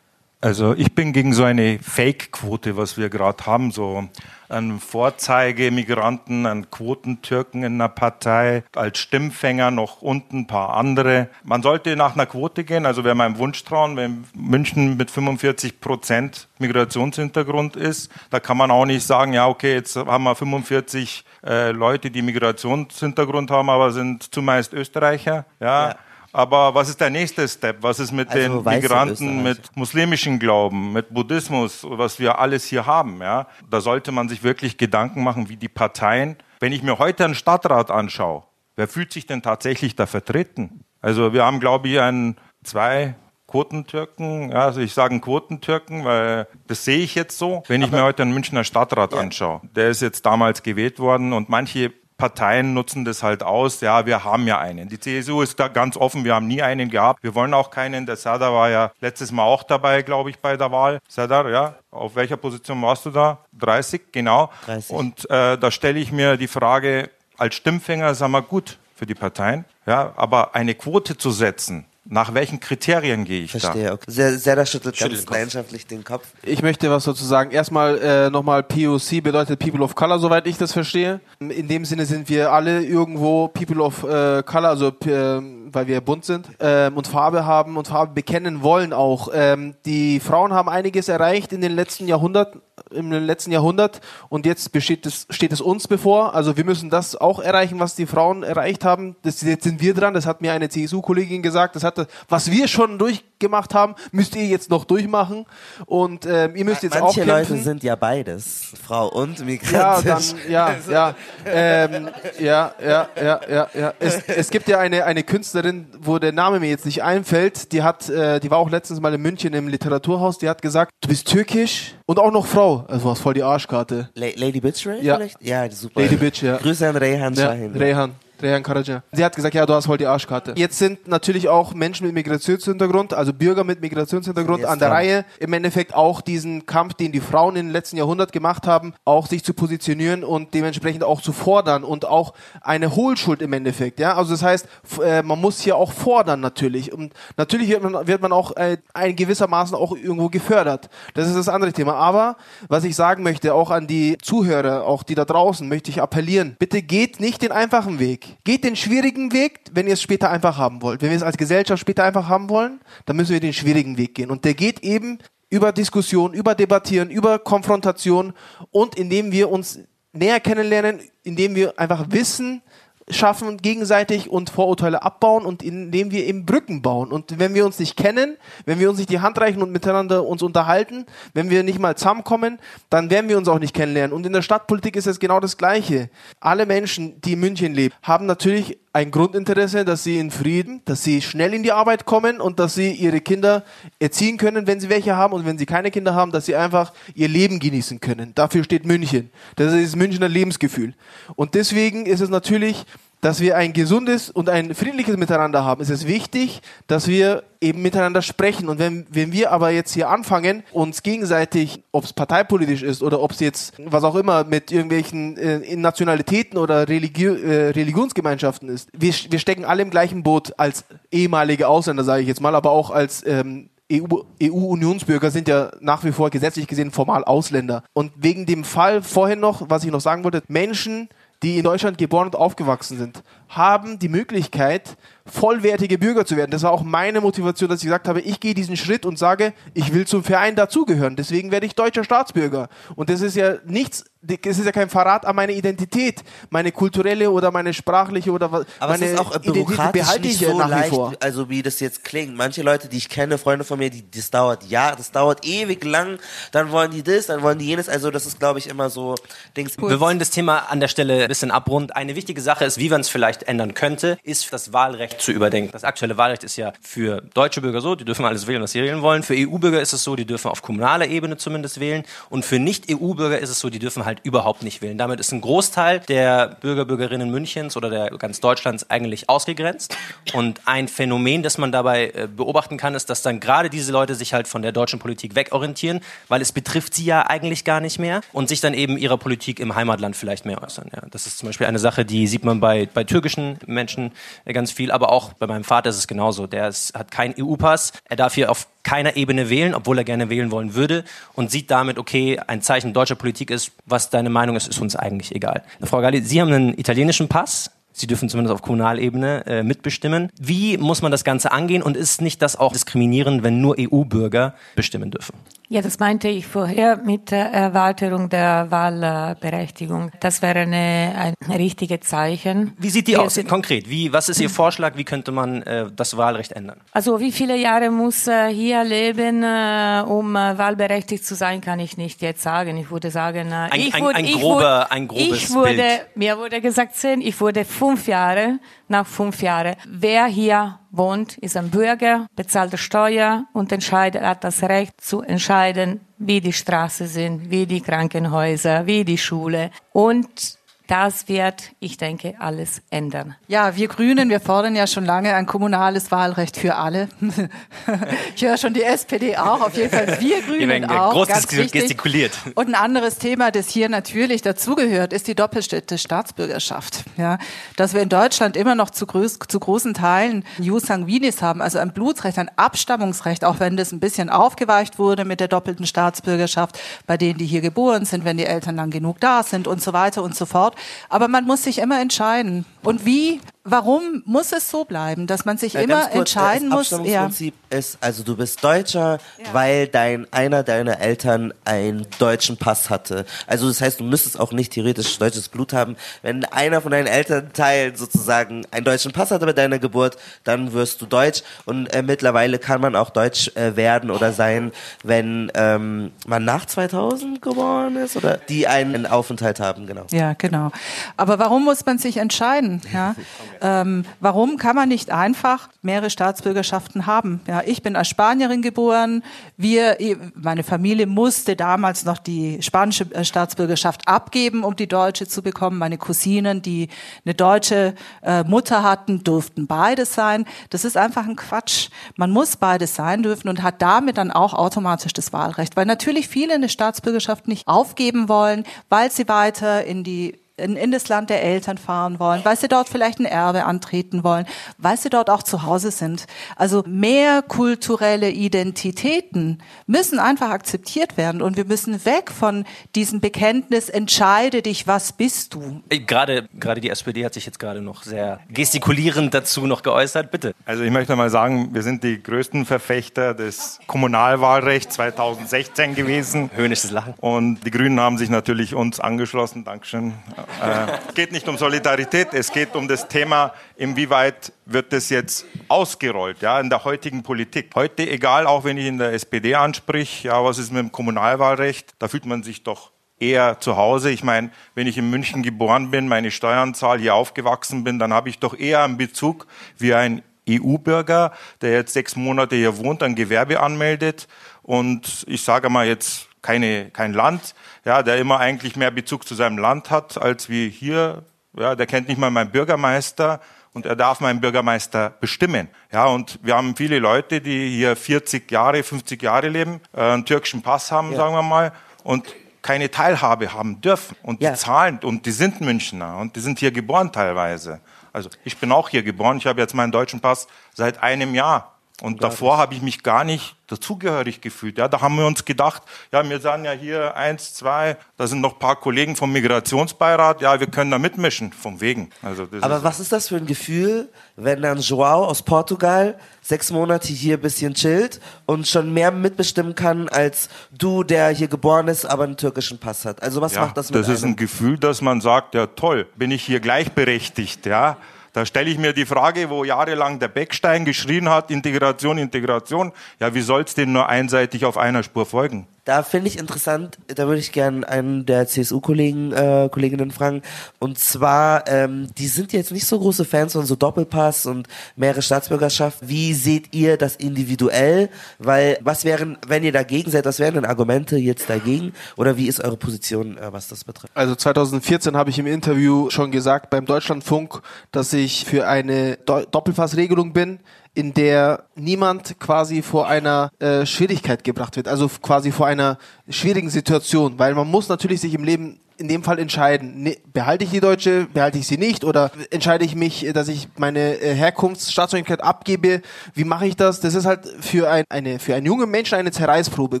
Also ich bin gegen so eine Fake-Quote, was wir gerade haben, so ein Vorzeigemigranten, ein Quotentürken in einer Partei, als Stimmfänger noch unten ein paar andere. Man sollte nach einer Quote gehen, also wer meinem Wunsch trauen, wenn München mit 45 Prozent Migrationshintergrund ist, da kann man auch nicht sagen, ja okay, jetzt haben wir 45 äh, Leute, die Migrationshintergrund haben, aber sind zumeist Österreicher. ja. ja aber was ist der nächste Step? Was ist mit also den Migranten mit muslimischem Glauben, mit Buddhismus, was wir alles hier haben? Ja? Da sollte man sich wirklich Gedanken machen, wie die Parteien. Wenn ich mir heute einen Stadtrat anschaue, wer fühlt sich denn tatsächlich da vertreten? Also wir haben, glaube ich, einen, zwei Quotentürken, ja, also ich sage Quotentürken, weil das sehe ich jetzt so. Wenn ich Aber mir heute einen Münchner Stadtrat ja. anschaue, der ist jetzt damals gewählt worden und manche Parteien nutzen das halt aus. Ja, wir haben ja einen. Die CSU ist da ganz offen. Wir haben nie einen gehabt. Wir wollen auch keinen. Der Sadar war ja letztes Mal auch dabei, glaube ich, bei der Wahl. Sadar, ja. Auf welcher Position warst du da? 30, genau. 30. Und äh, da stelle ich mir die Frage, als Stimmfänger sagen wir gut für die Parteien. Ja, aber eine Quote zu setzen, nach welchen Kriterien gehe ich Verstehe, da? Okay. Sehr, sehr, schüttelt Schüttelt ganz leidenschaftlich den Kopf. Ich möchte was dazu sagen. Erstmal äh, nochmal POC bedeutet People of Color, soweit ich das verstehe. In dem Sinne sind wir alle irgendwo People of äh, Color, also äh, weil wir bunt sind ähm, und Farbe haben und Farbe bekennen wollen auch. Ähm, die Frauen haben einiges erreicht in den letzten Jahrhunderten, im letzten Jahrhundert und jetzt besteht es, steht es uns bevor. Also wir müssen das auch erreichen, was die Frauen erreicht haben. Das, jetzt sind wir dran. Das hat mir eine CSU-Kollegin gesagt. Das hat, was wir schon durchgemacht haben, müsst ihr jetzt noch durchmachen und ähm, ihr müsst jetzt Manche auch kämpfen. Manche Leute sind ja beides, Frau und Migrantisch. Ja, dann, ja, ja, ähm, ja, ja, ja, ja, ja. Es, es gibt ja eine eine Künstlerin, wo der Name mir jetzt nicht einfällt. Die hat, äh, die war auch letztens mal in München im Literaturhaus. Die hat gesagt, du bist türkisch und auch noch Frau. Also hast voll die Arschkarte. La Lady Bitch Ray ja. vielleicht? Ja, super. Lady Bitch, ja. Grüße an Rayhan ja, Shahin. Rayhan. Rehan Karaca. Sie hat gesagt, ja, du hast heute die Arschkarte. Jetzt sind natürlich auch Menschen mit Migrationshintergrund, also Bürger mit Migrationshintergrund an der dran. Reihe, im Endeffekt auch diesen Kampf, den die Frauen im letzten Jahrhundert gemacht haben, auch sich zu positionieren und dementsprechend auch zu fordern und auch eine Hohlschuld im Endeffekt, ja. Also das heißt, äh, man muss hier auch fordern natürlich und natürlich wird man, wird man auch äh, ein gewissermaßen auch irgendwo gefördert. Das ist das andere Thema. Aber was ich sagen möchte, auch an die Zuhörer, auch die da draußen, möchte ich appellieren, bitte geht nicht den einfachen Weg. Geht den schwierigen Weg, wenn ihr es später einfach haben wollt. Wenn wir es als Gesellschaft später einfach haben wollen, dann müssen wir den schwierigen Weg gehen. Und der geht eben über Diskussion, über Debattieren, über Konfrontation und indem wir uns näher kennenlernen, indem wir einfach wissen, schaffen gegenseitig und Vorurteile abbauen und indem wir eben Brücken bauen. Und wenn wir uns nicht kennen, wenn wir uns nicht die Hand reichen und miteinander uns unterhalten, wenn wir nicht mal zusammenkommen, dann werden wir uns auch nicht kennenlernen. Und in der Stadtpolitik ist es genau das Gleiche. Alle Menschen, die in München leben, haben natürlich ein Grundinteresse, dass sie in Frieden, dass sie schnell in die Arbeit kommen und dass sie ihre Kinder erziehen können, wenn sie welche haben und wenn sie keine Kinder haben, dass sie einfach ihr Leben genießen können. Dafür steht München. Das ist das Münchner Lebensgefühl. Und deswegen ist es natürlich dass wir ein gesundes und ein friedliches Miteinander haben, ist es wichtig, dass wir eben miteinander sprechen. Und wenn, wenn wir aber jetzt hier anfangen, uns gegenseitig, ob es parteipolitisch ist oder ob es jetzt was auch immer mit irgendwelchen äh, Nationalitäten oder Religio äh, Religionsgemeinschaften ist, wir, wir stecken alle im gleichen Boot als ehemalige Ausländer, sage ich jetzt mal, aber auch als ähm, EU-Unionsbürger sind ja nach wie vor gesetzlich gesehen formal Ausländer. Und wegen dem Fall vorhin noch, was ich noch sagen wollte, Menschen, die in Deutschland geboren und aufgewachsen sind, haben die Möglichkeit, vollwertige Bürger zu werden. Das war auch meine Motivation, dass ich gesagt habe, ich gehe diesen Schritt und sage, ich will zum Verein dazugehören. Deswegen werde ich deutscher Staatsbürger. Und das ist ja nichts es ist ja kein Verrat an meine Identität, meine kulturelle oder meine sprachliche oder Aber meine es ist auch Identität behalte ich so nach wie leicht, vor. also wie das jetzt klingt. Manche Leute, die ich kenne, Freunde von mir, die, das dauert ja, das dauert ewig lang, dann wollen die das, dann wollen die jenes, also das ist glaube ich immer so Dings. Wir wollen das Thema an der Stelle ein bisschen abrunden. Eine wichtige Sache ist, wie man es vielleicht ändern könnte, ist das Wahlrecht zu überdenken. Das aktuelle Wahlrecht ist ja für deutsche Bürger so, die dürfen alles wählen, was sie wählen wollen. Für EU-Bürger ist es so, die dürfen auf kommunaler Ebene zumindest wählen. Und für Nicht-EU-Bürger ist es so, die dürfen halt überhaupt nicht wählen. Damit ist ein Großteil der Bürger, Bürgerinnen Münchens oder der ganz Deutschlands eigentlich ausgegrenzt. Und ein Phänomen, das man dabei äh, beobachten kann, ist, dass dann gerade diese Leute sich halt von der deutschen Politik wegorientieren, weil es betrifft sie ja eigentlich gar nicht mehr und sich dann eben ihrer Politik im Heimatland vielleicht mehr äußern. Ja, das ist zum Beispiel eine Sache, die sieht man bei, bei türkischen Menschen äh, ganz viel, aber auch bei meinem Vater ist es genauso. Der ist, hat keinen EU-Pass, er darf hier auf keiner Ebene wählen, obwohl er gerne wählen wollen würde und sieht damit, okay, ein Zeichen deutscher Politik ist, was deine Meinung ist, ist uns eigentlich egal. Frau Galli, Sie haben einen italienischen Pass. Sie dürfen zumindest auf Kommunalebene äh, mitbestimmen. Wie muss man das Ganze angehen und ist nicht das auch diskriminierend, wenn nur EU-Bürger bestimmen dürfen? Ja, das meinte ich vorher mit der Erweiterung der Wahlberechtigung. Das wäre eine, ein richtiges Zeichen. Wie sieht die Wir aus konkret? Wie, was ist Ihr Vorschlag? Wie könnte man äh, das Wahlrecht ändern? Also wie viele Jahre muss er hier leben, äh, um äh, wahlberechtigt zu sein, kann ich nicht jetzt sagen. Ich würde sagen, äh, Ein- ich ein- wurde, ein ich grober- wurde, ein grobes ich wurde, Bild. mir wurde gesagt zehn, ich wurde fünf Jahre, nach fünf Jahren. Wer hier wohnt, ist ein Bürger, bezahlt Steuer und entscheidet, hat das Recht zu entscheiden, wie die Straßen sind, wie die Krankenhäuser, wie die Schule. Und das wird, ich denke, alles ändern. Ja, wir Grünen, wir fordern ja schon lange ein kommunales Wahlrecht für alle. ich höre schon die SPD auch, auf jeden Fall wir Grünen auch. groß ganz wichtig. gestikuliert. Und ein anderes Thema, das hier natürlich dazugehört, ist die doppelte Staatsbürgerschaft. Ja, dass wir in Deutschland immer noch zu, groß, zu großen Teilen Jus sanguinis haben, also ein Blutsrecht, ein Abstammungsrecht, auch wenn das ein bisschen aufgeweicht wurde mit der doppelten Staatsbürgerschaft, bei denen, die hier geboren sind, wenn die Eltern lang genug da sind und so weiter und so fort. Aber man muss sich immer entscheiden. Und wie, warum muss es so bleiben, dass man sich Ja, immer kurz, entscheiden das muss? Ja. Abstammungsprinzip ist, also du bist Deutscher, weil dein einer deiner Eltern einen deutschen Pass hatte. Also das heißt, du müsstest auch nicht theoretisch deutsches Blut haben. Wenn einer von deinen Elternteilen sozusagen einen deutschen Pass hatte bei deiner Geburt, dann wirst du Deutsch. Und äh, mittlerweile kann man auch Deutsch äh, werden oder sein, wenn ähm, man nach 2000 geboren ist oder die einen Aufenthalt haben, genau. Ja, genau. Aber warum muss man sich entscheiden? Ja? Ähm, warum kann man nicht einfach mehrere Staatsbürgerschaften haben? Ja, ich bin als Spanierin geboren. Wir, meine Familie musste damals noch die spanische äh, Staatsbürgerschaft abgeben, um die deutsche zu bekommen. Meine Cousinen, die eine deutsche äh, Mutter hatten, durften beides sein. Das ist einfach ein Quatsch. Man muss beides sein dürfen und hat damit dann auch automatisch das Wahlrecht, weil natürlich viele eine Staatsbürgerschaft nicht aufgeben wollen, weil sie weiter in die in, in das Land der Eltern fahren wollen, weil sie dort vielleicht ein Erbe antreten wollen, weil sie dort auch zu Hause sind. Also mehr kulturelle Identitäten müssen einfach akzeptiert werden und wir müssen weg von diesem Bekenntnis, entscheide dich, was bist du? Gerade, gerade die SPD hat sich jetzt gerade noch sehr gestikulierend dazu noch geäußert. Bitte. Also ich möchte mal sagen, wir sind die größten Verfechter des Kommunalwahlrechts 2016 gewesen. Höhnisches Lachen. Und die Grünen haben sich natürlich uns angeschlossen. Dankeschön. Äh, es geht nicht um Solidarität, es geht um das Thema, inwieweit wird das jetzt ausgerollt, ja, in der heutigen Politik. Heute, egal, auch wenn ich in der SPD ansprich, ja, was ist mit dem Kommunalwahlrecht, da fühlt man sich doch eher zu Hause. Ich meine, wenn ich in München geboren bin, meine Steuern zahle, hier aufgewachsen bin, dann habe ich doch eher einen Bezug wie ein EU-Bürger, der jetzt sechs Monate hier wohnt, ein Gewerbe anmeldet und ich sage mal jetzt keine, kein Land, ja, der immer eigentlich mehr Bezug zu seinem Land hat, als wie hier. Ja, der kennt nicht mal meinen Bürgermeister und er darf meinen Bürgermeister bestimmen. Ja, und wir haben viele Leute, die hier 40 Jahre, 50 Jahre leben, äh, einen türkischen Pass haben, sagen wir mal, und keine Teilhabe haben dürfen. Und Ja. die zahlen, und die sind Münchner und die sind hier geboren teilweise. Also ich bin auch hier geboren, ich habe jetzt meinen deutschen Pass seit einem Jahr. Und davor habe ich mich gar nicht dazugehörig gefühlt. Ja, da haben wir uns gedacht, ja, wir sind ja hier eins, zwei, da sind noch ein paar Kollegen vom Migrationsbeirat, ja, wir können da mitmischen, vom Wegen. Also Aber ist, was ist das für ein Gefühl, wenn dann Joao aus Portugal sechs Monate hier ein bisschen chillt und schon mehr mitbestimmen kann als du, der hier geboren ist, aber einen türkischen Pass hat? Also was ja, macht das mit Das ist einem? ein Gefühl, dass man sagt, ja toll, bin ich hier gleichberechtigt, ja. Da stelle ich mir die Frage, wo jahrelang der Beckstein geschrien hat, Integration, Integration. Ja, wie soll es denn nur einseitig auf einer Spur folgen? Da finde ich interessant, da würde ich gerne einen der CSU-Kollegen, äh, Kolleginnen fragen. Und zwar, ähm, die sind jetzt nicht so große Fans von so Doppelpass und mehrere Staatsbürgerschaft. Wie seht ihr das individuell? Weil, was wären, wenn ihr dagegen seid, was wären denn Argumente jetzt dagegen? Oder wie ist eure Position, äh, was das betrifft? Also 2014 habe ich im Interview schon gesagt beim Deutschlandfunk, dass ich für eine Do Doppelfassregelung bin, in der niemand quasi vor einer äh, Schwierigkeit gebracht wird, also quasi vor einer schwierigen Situation, weil man muss natürlich sich im Leben in dem Fall entscheiden, ne, behalte ich die Deutsche, behalte ich sie nicht oder entscheide ich mich, äh, dass ich meine äh, Herkunftsstaatsangehörigkeit abgebe, wie mache ich das? Das ist halt für ein, eine für einen jungen Menschen eine Zerreißprobe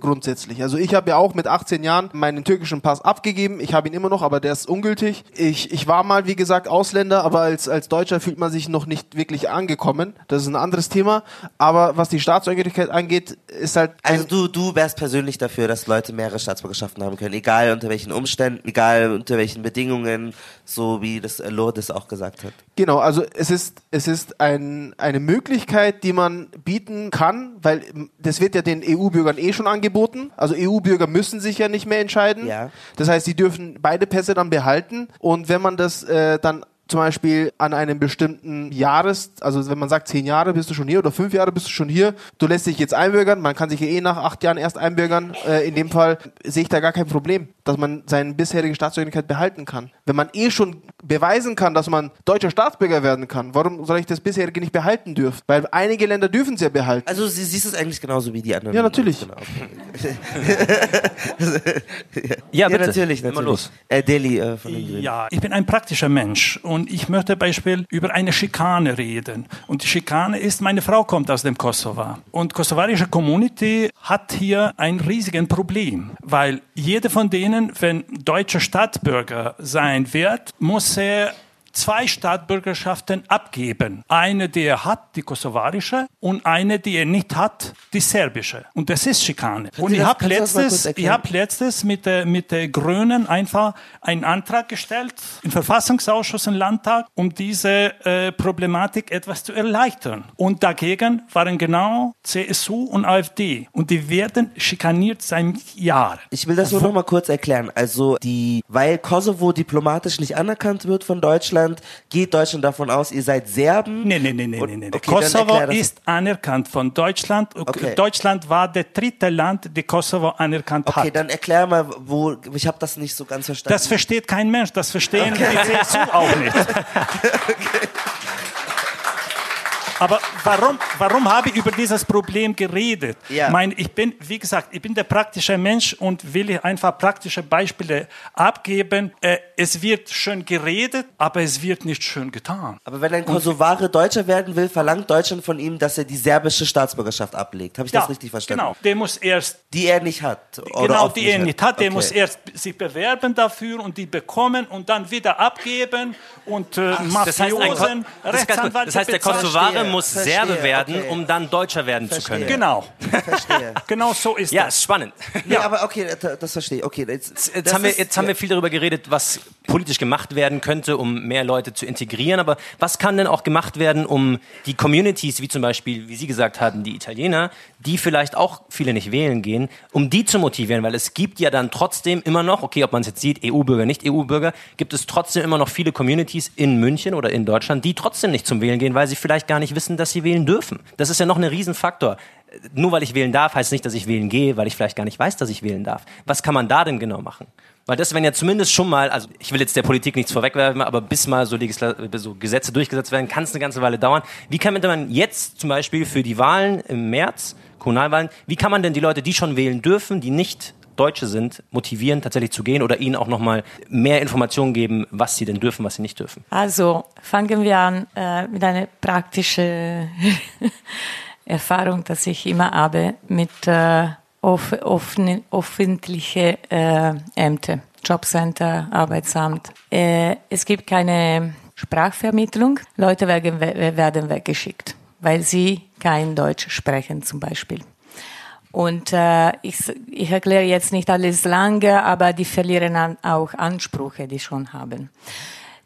grundsätzlich. Also ich habe ja auch mit 18 Jahren meinen türkischen Pass abgegeben, ich habe ihn immer noch, aber der ist ungültig. Ich, ich war mal, wie gesagt, Ausländer, aber als, als Deutscher fühlt man sich noch nicht wirklich angekommen. Das ist ein anderes Thema, aber was die Staatsangehörigkeit angeht, ist halt Also du, du wärst persönlich dafür, dass Leute mehrere Staatsbürgerschaften haben können, egal unter welchen Umständen, egal unter welchen Bedingungen, so wie das äh, Lourdes auch gesagt hat. Genau, also es ist, es ist ein, eine Möglichkeit, die man bieten kann, weil das wird ja den EU-Bürgern eh schon angeboten. Also EU-Bürger müssen sich ja nicht mehr entscheiden. Ja. Das heißt, sie dürfen beide Pässe dann behalten. Und wenn man das äh, dann zum Beispiel an einem bestimmten Jahres, also wenn man sagt, zehn Jahre bist du schon hier oder fünf Jahre bist du schon hier, du lässt dich jetzt einbürgern, man kann sich ja eh nach acht Jahren erst einbürgern, äh, in dem Fall sehe ich da gar kein Problem, dass man seine bisherige Staatsangehörigkeit behalten kann. Wenn man eh schon beweisen kann, dass man deutscher Staatsbürger werden kann, warum soll ich das bisherige nicht behalten dürfen? Weil einige Länder dürfen es ja behalten. Also sie siehst es eigentlich genauso wie die anderen. Ja, natürlich. Genau. Ja, bitte. natürlich, Immer natürlich. los. Äh, Deli äh, von den Grünen. Ja, ich bin ein praktischer Mensch und ich möchte Beispiel über eine Schikane reden. Und die Schikane ist, meine Frau kommt aus dem Kosovo. Und kosovarische Community hat hier ein riesiges Problem, weil jeder von denen, wenn deutscher Staatsbürger sein wird, muss er zwei Staatsbürgerschaften abgeben. Eine, die er hat, die kosovarische, und eine, die er nicht hat, die serbische. Und das ist Schikane. Und ich habe letztes, ich habe letztes mit der, mit der Grünen einfach einen Antrag gestellt im Verfassungsausschuss im Landtag, um diese äh, Problematik etwas zu erleichtern. Und dagegen waren genau CSU und AfD. Und die werden schikaniert seit Jahren. Ich will das nur noch mal kurz erklären. Also die, weil Kosovo diplomatisch nicht anerkannt wird von Deutschland, geht Deutschland davon aus, ihr seid Serben. Nee, nee, nee, Und- nee, okay, Kosovo das. ist anerkannt von Deutschland. Okay. Deutschland war der dritte Land, die Kosovo anerkannt Okay, hat. dann erklär mal, wo, ich habe das nicht so ganz verstanden. Das versteht kein Mensch, das verstehen die CSU auch nicht. Aber warum, warum habe ich über dieses Problem geredet? Ja. Mein, ich bin, wie gesagt, ich bin der praktische Mensch und will einfach praktische Beispiele abgeben. Äh, es wird schön geredet, aber es wird nicht schön getan. Aber wenn ein Kosovare Deutscher werden will, verlangt Deutschland von ihm, dass er die serbische Staatsbürgerschaft ablegt. Habe ich das richtig verstanden? Genau, der muss erst Die er nicht hat. Genau, die er nicht hat, der Okay. muss erst sich bewerben dafür und die bekommen und dann wieder abgeben und äh, Das heißt, ein Ko das, heißt, der. Kosovare muss verstehe, Serbe werden, okay. um dann Deutscher werden zu Verstehe. können. Genau, Verstehe. genau so ist Ja, das. ist spannend. Nee, aber okay, das, verstehe ich. Okay, jetzt, Jetzt, haben wir, jetzt haben wir viel darüber geredet, was politisch gemacht werden könnte, um mehr Leute zu integrieren. Aber was kann denn auch gemacht werden, um die Communities, wie zum Beispiel, wie Sie gesagt haben, die Italiener, die vielleicht auch viele nicht wählen gehen, um die zu motivieren? Weil es gibt ja dann trotzdem immer noch, okay, ob man es jetzt sieht, EU-Bürger, nicht EU-Bürger, gibt es trotzdem immer noch viele Communities in München oder in Deutschland, die trotzdem nicht zum Wählen gehen, weil sie vielleicht gar nicht wissen, dass sie wählen dürfen. Das ist ja noch ein Riesenfaktor nur weil ich wählen darf, heißt nicht, dass ich wählen gehe, weil ich vielleicht gar nicht weiß, dass ich wählen darf. Was kann man da denn genau machen? Weil das, wenn ja zumindest schon mal, also ich will jetzt der Politik nichts vorwegwerfen, aber bis mal so, Legisla so Gesetze durchgesetzt werden, kann es eine ganze Weile dauern. Wie kann man jetzt zum Beispiel für die Wahlen im März, Kommunalwahlen, wie kann man denn die Leute, die schon wählen dürfen, die nicht Deutsche sind, motivieren, tatsächlich zu gehen oder ihnen auch nochmal mehr Informationen geben, was sie denn dürfen, was sie nicht dürfen? Also fangen wir an äh, mit einer praktischen Erfahrung, dass ich immer habe mit äh, off offen, öffentliche äh, Ämter, Jobcenter, Arbeitsamt. Äh, es gibt keine Sprachvermittlung. Leute werden, werden weggeschickt, weil sie kein Deutsch sprechen zum Beispiel. Und äh, ich, ich erkläre jetzt nicht alles lange, aber die verlieren an, auch Ansprüche, die schon haben.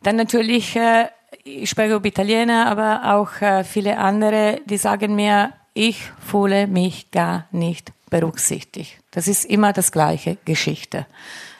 Dann natürlich, äh, ich spreche über Italiener, aber auch äh, viele andere, die sagen mir, ich fühle mich gar nicht berücksichtigt. Das ist immer das gleiche Geschichte.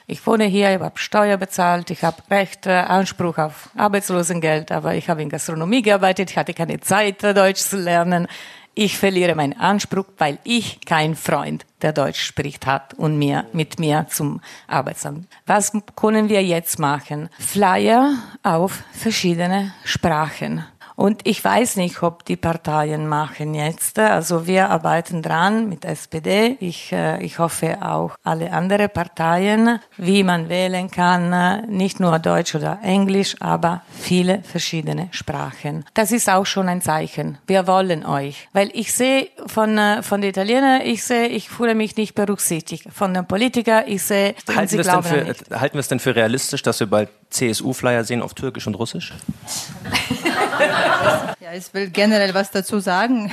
Ich wohne hier, ich habe Steuer bezahlt, ich habe Recht, Anspruch auf Arbeitslosengeld, aber ich habe in Gastronomie gearbeitet, ich hatte keine Zeit, Deutsch zu lernen. Ich verliere meinen Anspruch, weil ich keinen Freund, der Deutsch spricht, hat und mir, mit mir zum Arbeitsamt. Was können wir jetzt machen? Flyer auf verschiedene Sprachen. Und ich weiß nicht, ob die Parteien machen jetzt. Also wir arbeiten dran mit SPD. Ich, äh, ich hoffe auch alle anderen Parteien, wie man wählen kann, nicht nur Deutsch oder Englisch, aber viele verschiedene Sprachen. Das ist auch schon ein Zeichen. Wir wollen euch. Weil ich sehe von, äh, von den Italienern, ich sehe, ich fühle mich nicht berücksichtigt. Von den Politikern, ich sehe, halten sie glauben für, nicht. halten wir es denn für realistisch, dass wir bald CSU-Flyer sehen auf Türkisch und Russisch? Ja, ich will generell was dazu sagen.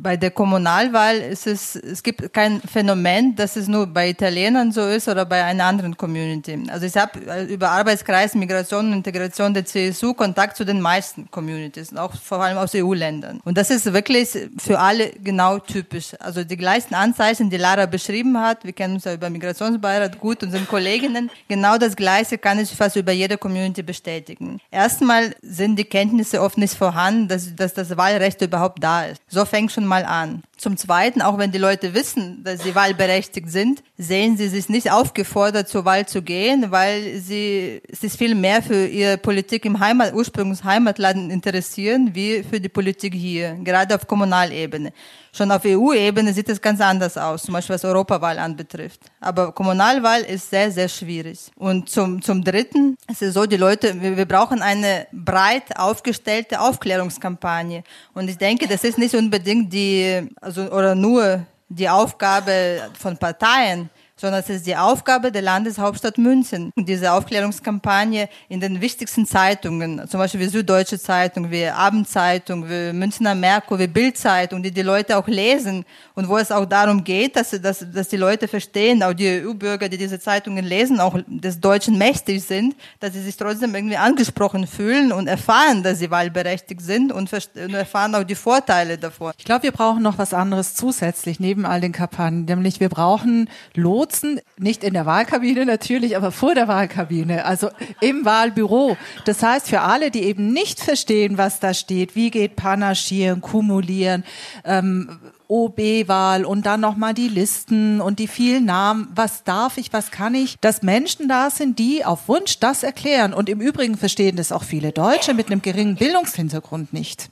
Bei der Kommunalwahl ist es, es gibt kein Phänomen, dass es nur bei Italienern so ist oder bei einer anderen Community. Also ich habe über Arbeitskreis Migration und Integration der CSU Kontakt zu den meisten Communities, auch vor allem aus EU-Ländern. Und das ist wirklich für alle genau typisch. Also die gleichen Anzeichen, die Lara beschrieben hat, wir kennen uns ja über Migrationsbeirat gut und sind Kolleginnen, genau das Gleiche kann ich fast über jede Community bestätigen. Erstmal sind die Kenntnisse oft nicht vorhanden, dass, dass das Wahlrecht überhaupt da ist. So fängt schon mal an. Zum Zweiten, auch wenn die Leute wissen, dass sie wahlberechtigt sind, sehen sie sich nicht aufgefordert, zur Wahl zu gehen, weil sie sich viel mehr für ihre Politik im Heimat, Ursprungsheimatland interessieren, wie für die Politik hier, gerade auf Kommunalebene. Schon auf EU-Ebene sieht es ganz anders aus, zum Beispiel was Europawahl anbetrifft. Aber Kommunalwahl ist sehr, sehr schwierig. Und zum, zum Dritten ist es so, die Leute, wir, wir brauchen eine breit aufgestellte Aufklärungskampagne. Und ich denke, das ist nicht unbedingt die, also, oder nur die Aufgabe von Parteien, sondern es ist die Aufgabe der Landeshauptstadt München. Diese Aufklärungskampagne in den wichtigsten Zeitungen, zum Beispiel wie Süddeutsche Zeitung, wie Abendzeitung, wie Münchner Merkur, wie Bildzeitung, die die Leute auch lesen und wo es auch darum geht, dass, dass, dass die Leute verstehen, auch die EU-Bürger, die diese Zeitungen lesen, auch des Deutschen mächtig sind, dass sie sich trotzdem irgendwie angesprochen fühlen und erfahren, dass sie wahlberechtigt sind und, und erfahren auch die Vorteile davon. Ich glaube, wir brauchen noch was anderes zusätzlich neben all den Kampagnen, nämlich wir brauchen Lot Lotsen, nicht in der Wahlkabine natürlich, aber vor der Wahlkabine, also im Wahlbüro. Das heißt, für alle, die eben nicht verstehen, was da steht, wie geht Panaschieren, Kumulieren, ähm, OB-Wahl und dann nochmal die Listen und die vielen Namen. Was darf ich, was kann ich? Dass Menschen da sind, die auf Wunsch das erklären. Und im Übrigen verstehen das auch viele Deutsche mit einem geringen Bildungshintergrund nicht.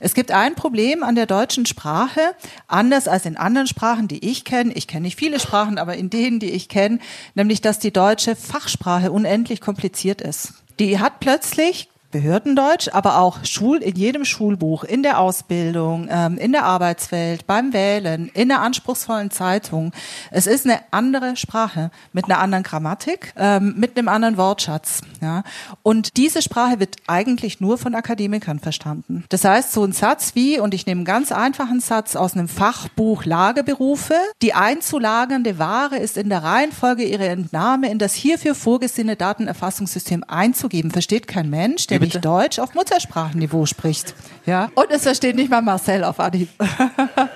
Es gibt ein Problem an der deutschen Sprache, anders als in anderen Sprachen, die ich kenne. Ich kenne nicht viele Sprachen, aber in denen, die ich kenne, nämlich, dass die deutsche Fachsprache unendlich kompliziert ist. Die hat plötzlich Behördendeutsch, aber auch Schul in jedem Schulbuch, in der Ausbildung, ähm, in der Arbeitswelt, beim Wählen, in der anspruchsvollen Zeitung. Es ist eine andere Sprache mit einer anderen Grammatik, ähm, mit einem anderen Wortschatz. Ja? Und diese Sprache wird eigentlich nur von Akademikern verstanden. Das heißt, so ein Satz wie, und ich nehme einen ganz einfachen Satz aus einem Fachbuch Lagerberufe, die einzulagernde Ware ist in der Reihenfolge ihrer Entnahme in das hierfür vorgesehene Datenerfassungssystem einzugeben. Versteht kein Mensch, der nämlich Deutsch auf Muttersprachenniveau spricht. Ja? Und es versteht nicht mal Marcel auf Anhieb.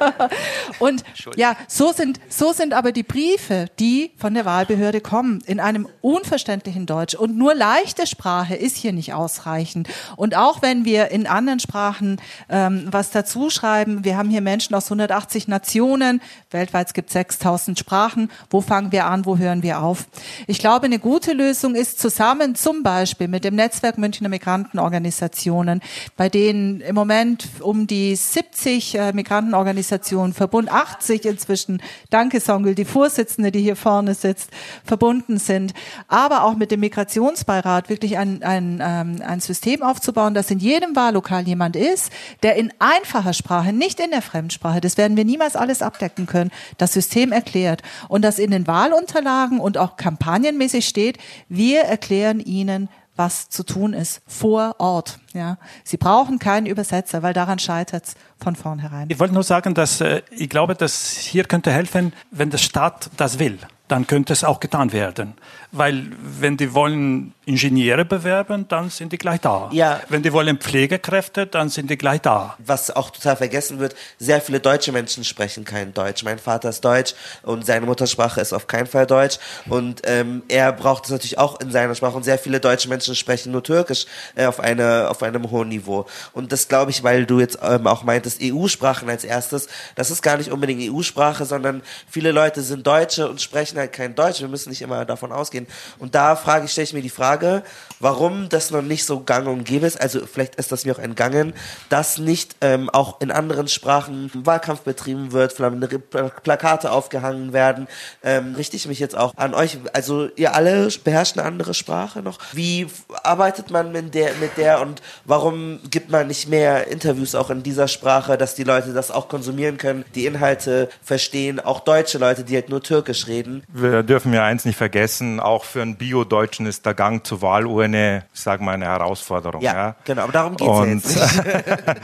und ja, so sind, so sind aber die Briefe, die von der Wahlbehörde kommen, in einem unverständlichen Deutsch. Und nur leichte Sprache ist hier nicht ausreichend. Und auch wenn wir in anderen Sprachen ähm, was dazu schreiben, wir haben hier Menschen aus 180 Nationen, weltweit gibt es 6000 Sprachen, wo fangen wir an, wo hören wir auf? Ich glaube, eine gute Lösung ist zusammen zum Beispiel mit dem Netzwerk Münchner Migranten Migrantenorganisationen, bei denen im Moment um die 70 äh, Migrantenorganisationen Verbund 80 inzwischen, danke Songel, die Vorsitzende, die hier vorne sitzt, verbunden sind, aber auch mit dem Migrationsbeirat wirklich ein, ein, ähm, ein System aufzubauen, dass in jedem Wahllokal jemand ist, der in einfacher Sprache, nicht in der Fremdsprache, das werden wir niemals alles abdecken können, das System erklärt und dass in den Wahlunterlagen und auch kampagnenmäßig steht, wir erklären Ihnen, was zu tun ist vor Ort. Ja, Sie brauchen keinen Übersetzer, weil daran scheitert es von vornherein. Ich wollte nur sagen, dass äh, ich glaube, dass hier könnte helfen, wenn der Staat das will dann könnte es auch getan werden. Weil wenn die wollen Ingenieure bewerben, dann sind die gleich da. Ja. Wenn die wollen Pflegekräfte, dann sind die gleich da. Was auch total vergessen wird, sehr viele deutsche Menschen sprechen kein Deutsch. Mein Vater ist Deutsch und seine Muttersprache ist auf keinen Fall Deutsch. Und ähm, er braucht es natürlich auch in seiner Sprache. Und sehr viele deutsche Menschen sprechen nur Türkisch äh, auf, eine, auf einem hohen Niveau. Und das glaube ich, weil du jetzt ähm, auch meintest, EU-Sprachen als erstes. Das ist gar nicht unbedingt EU-Sprache, sondern viele Leute sind Deutsche und sprechen halt kein Deutsch. Wir müssen nicht immer davon ausgehen. Und da frage ich, stelle ich mir die Frage, warum das noch nicht so gang und gäbe ist. Also vielleicht ist das mir auch entgangen, dass nicht ähm, auch in anderen Sprachen Wahlkampf betrieben wird, Plakate aufgehangen werden. Ähm, richte ich mich jetzt auch an euch. Also ihr alle beherrscht eine andere Sprache noch. Wie arbeitet man mit der, mit der und warum gibt man nicht mehr Interviews auch in dieser Sprache, dass die Leute das auch konsumieren können, die Inhalte verstehen, auch deutsche Leute, die halt nur Türkisch reden? Wir dürfen ja eins nicht vergessen, auch für einen Bio-Deutschen ist der Gang zur Wahlurne, ich sage mal, eine Herausforderung. Ja, ja. genau, aber darum geht es jetzt nicht.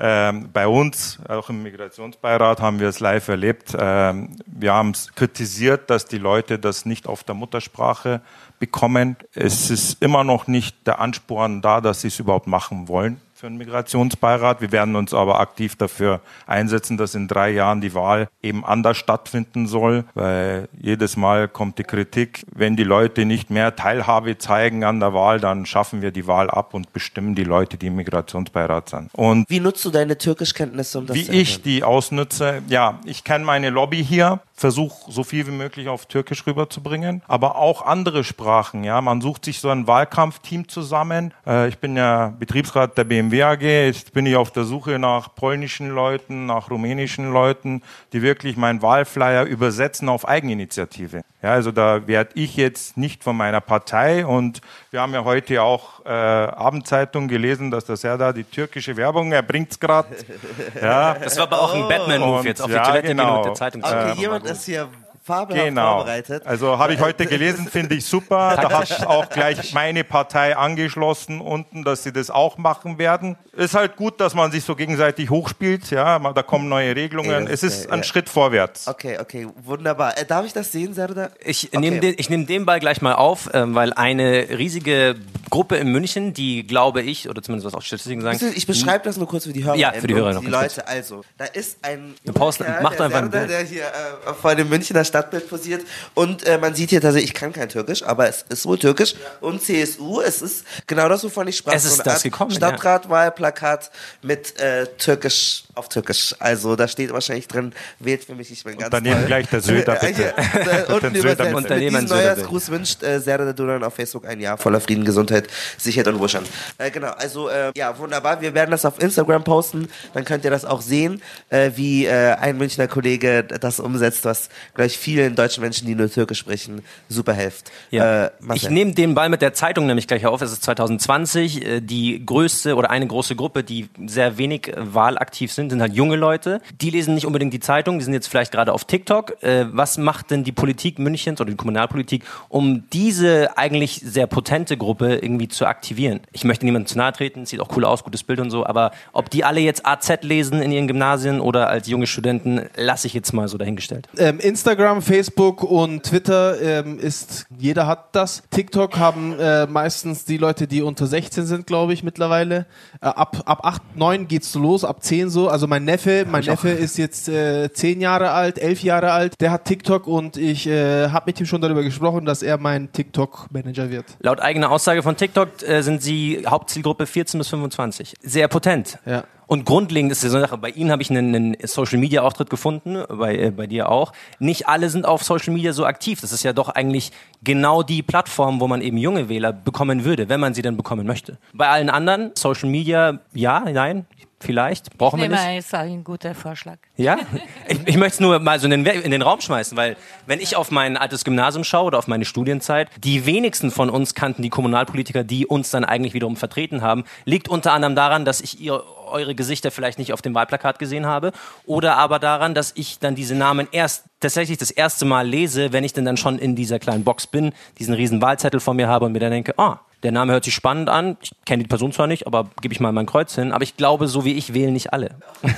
ähm, bei uns, auch im Migrationsbeirat, haben wir es live erlebt. Ähm, wir haben es kritisiert, dass die Leute das nicht auf der Muttersprache bekommen. Es ist immer noch nicht der Ansporn da, dass sie es überhaupt machen wollen für einen Migrationsbeirat. Wir werden uns aber aktiv dafür einsetzen, dass in drei Jahren die Wahl eben anders stattfinden soll, weil jedes Mal kommt die Kritik, wenn die Leute nicht mehr Teilhabe zeigen an der Wahl, dann schaffen wir die Wahl ab und bestimmen die Leute, die im Migrationsbeirat sind. Und wie nutzt du deine Türkischkenntnisse, um das wie zu ich die ausnutze? Ja, ich kenne meine Lobby hier versuche so viel wie möglich auf Türkisch rüberzubringen, aber auch andere Sprachen. Ja, man sucht sich so ein Wahlkampfteam zusammen. Äh, ich bin ja Betriebsrat der BMW AG. Jetzt bin ich auf der Suche nach polnischen Leuten, nach rumänischen Leuten, die wirklich meinen Wahlflyer übersetzen auf Eigeninitiative. Ja, also da werde ich jetzt nicht von meiner Partei und wir haben ja heute auch äh, Abendzeitung gelesen, dass der Serdar die türkische Werbung, er bringt's gerade. Ja. Das war aber auch ein Batman-Move jetzt auf die ja, Toilette genau. gehen und der Zeitung Okay, zeigen. jemand ist hier fabelhaft Genau. vorbereitet. Also habe ich heute gelesen, finde ich super. Da hat auch gleich meine Partei angeschlossen unten, dass sie das auch machen werden. Ist halt gut, dass man sich so gegenseitig hochspielt. Ja, da kommen neue Regelungen. Es ist ein. Schritt vorwärts. Okay, okay, wunderbar. Äh, darf ich das sehen, Serdar? Ich Okay. nehme den, ich nehm den Ball gleich mal auf, ähm, weil eine riesige Gruppe in München, die glaube ich, oder zumindest was auch Statistiken sagen, Ich beschreibe das nur kurz für die Hörer. Ja, für die Hörer und noch Die Leute, also, da ist ein junger macht der einfach Bild. der hier äh, vor dem Münchner Stadtbild posiert. Und äh, man sieht hier tatsächlich, ich kann kein Türkisch, aber es ist wohl Türkisch. Und CSU, es ist genau das, wovon ich sprach. Es ist So das Art gekommen, ja. Stadtratwahlplakat mit äh, Türkisch auf Türkisch. Also da steht wahrscheinlich drin, wählt für mich, ich bin ganz daneben toll. gleich der Söder, bitte. unten übersetzt. Mit diesem Neujahrsgruß wünscht äh, Serdar Duran auf Facebook ein Jahr voller Frieden, Gesundheit, Sicherheit und Wohlstand. Äh, genau, also äh, ja, wunderbar. Wir werden das auf Instagram posten. Dann könnt ihr das auch sehen, äh, wie äh, ein Münchner Kollege das umsetzt, was gleich vielen deutschen Menschen, die nur Türkisch sprechen, super hilft. Ja. Äh, ich nehme den Ball mit der Zeitung nämlich gleich auf. Es ist 2020. äh, Die größte oder eine große Gruppe, die sehr wenig wahlaktiv sind, sind halt junge Leute. Die lesen nicht unbedingt die Zeitung, die sind jetzt vielleicht gerade auf TikTok. Äh, Was macht denn die Politik Münchens oder die Kommunalpolitik, um diese eigentlich sehr potente Gruppe irgendwie zu aktivieren? Ich möchte niemandem zu nahe treten, sieht auch cool aus, gutes Bild und so, aber ob die alle jetzt AZ lesen in ihren Gymnasien oder als junge Studenten, lasse ich jetzt mal so dahingestellt. Ähm, Instagram, Facebook und Twitter ähm, ist, jeder hat das. TikTok haben äh, meistens die Leute, die unter 16 sind, glaube ich, mittlerweile. Äh, ab, ab 8, 9 geht's so los, ab 10 so. Also mein Neffe, mein Neffe ist jetzt äh, 10 Jahre alt, 11 Jahre alt. Der hat TikTok und ich äh, habe mit ihm schon darüber gesprochen, dass er mein TikTok-Manager wird. Laut eigener Aussage von TikTok äh, sind sie Hauptzielgruppe 14 bis 25. Sehr potent. Ja. Und grundlegend ist ja so eine Sache, bei Ihnen habe ich einen, einen Social-Media-Auftritt gefunden, bei, äh, bei dir auch. Nicht alle sind auf Social Media so aktiv. Das ist ja doch eigentlich genau die Plattform, wo man eben junge Wähler bekommen würde, wenn man sie denn bekommen möchte. Bei allen anderen, Social Media, ja, nein, vielleicht, brauchen wir Ich nicht. nehme, ist ein guter Vorschlag. Ja? Ich, ich möchte es nur mal so in den, in den Raum schmeißen, weil wenn ich auf mein altes Gymnasium schaue oder auf meine Studienzeit, die wenigsten von uns kannten die Kommunalpolitiker, die uns dann eigentlich wiederum vertreten haben. Liegt unter anderem daran, dass ich ihr, eure Gesichter vielleicht nicht auf dem Wahlplakat gesehen habe oder aber daran, dass ich dann diese Namen erst tatsächlich das erste Mal lese, wenn ich denn dann schon in dieser kleinen Box bin, diesen riesen Wahlzettel vor mir habe und mir dann denke, ah, der Name hört sich spannend an. Ich kenne die Person zwar nicht, aber gebe ich mal mein Kreuz hin. Aber ich glaube, so wie ich wählen nicht alle.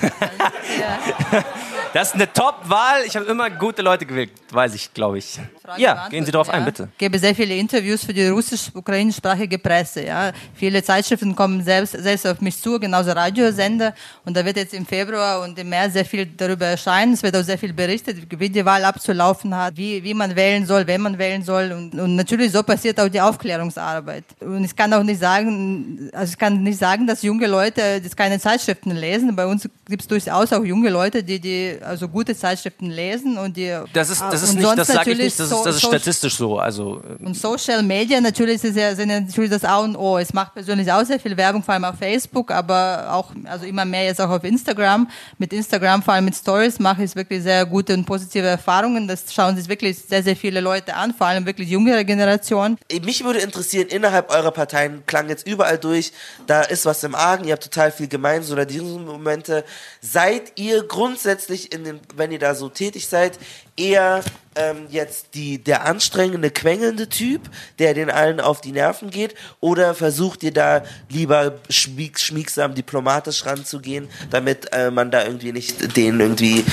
Das ist eine Top-Wahl. Ich habe immer gute Leute gewählt, weiß ich, glaube ich. Frage Ja, gehen Sie darauf ein, ja. bitte. Ich gebe sehr viele Interviews für die russisch-ukrainischsprachige Presse. Ja. Viele Zeitschriften kommen selbst, selbst auf mich zu, genauso Radiosender. Und da wird jetzt im Februar und im März sehr viel darüber erscheinen. Es wird auch sehr viel berichtet, wie die Wahl abzulaufen hat, wie, wie man wählen soll, wenn man wählen soll. Und, und natürlich so passiert auch die Aufklärungsarbeit. Und ich kann auch nicht sagen, also ich kann nicht sagen, dass junge Leute jetzt keine Zeitschriften lesen. Bei uns gibt es durchaus auch junge Leute, die, die also gute Zeitschriften lesen und die Das ist, das ist und nicht, sonst das sage ich nicht, das so- ist, das ist statistisch so. Also, äh, und Social Media natürlich ist ja, sind ja natürlich das A und O. Es macht persönlich auch sehr viel Werbung, vor allem auf Facebook, aber auch, also immer mehr jetzt auch auf Instagram. Mit Instagram, vor allem mit Stories, mache ich wirklich sehr gute und positive Erfahrungen. Das schauen sich wirklich sehr, sehr viele Leute an, vor allem wirklich jüngere Generation. Mich würde interessieren, innerhalb eurer Parteien klang jetzt überall durch, da ist was im Argen, ihr habt total viel gemeinsam oder diese Momente. Seid ihr grundsätzlich in den, wenn ihr da so tätig seid, eher ähm, jetzt die, der anstrengende, quengelnde Typ, der den allen auf die Nerven geht, oder versucht ihr da lieber schmieg, schmiegsam diplomatisch ranzugehen, damit äh, man da irgendwie nicht denen irgendwie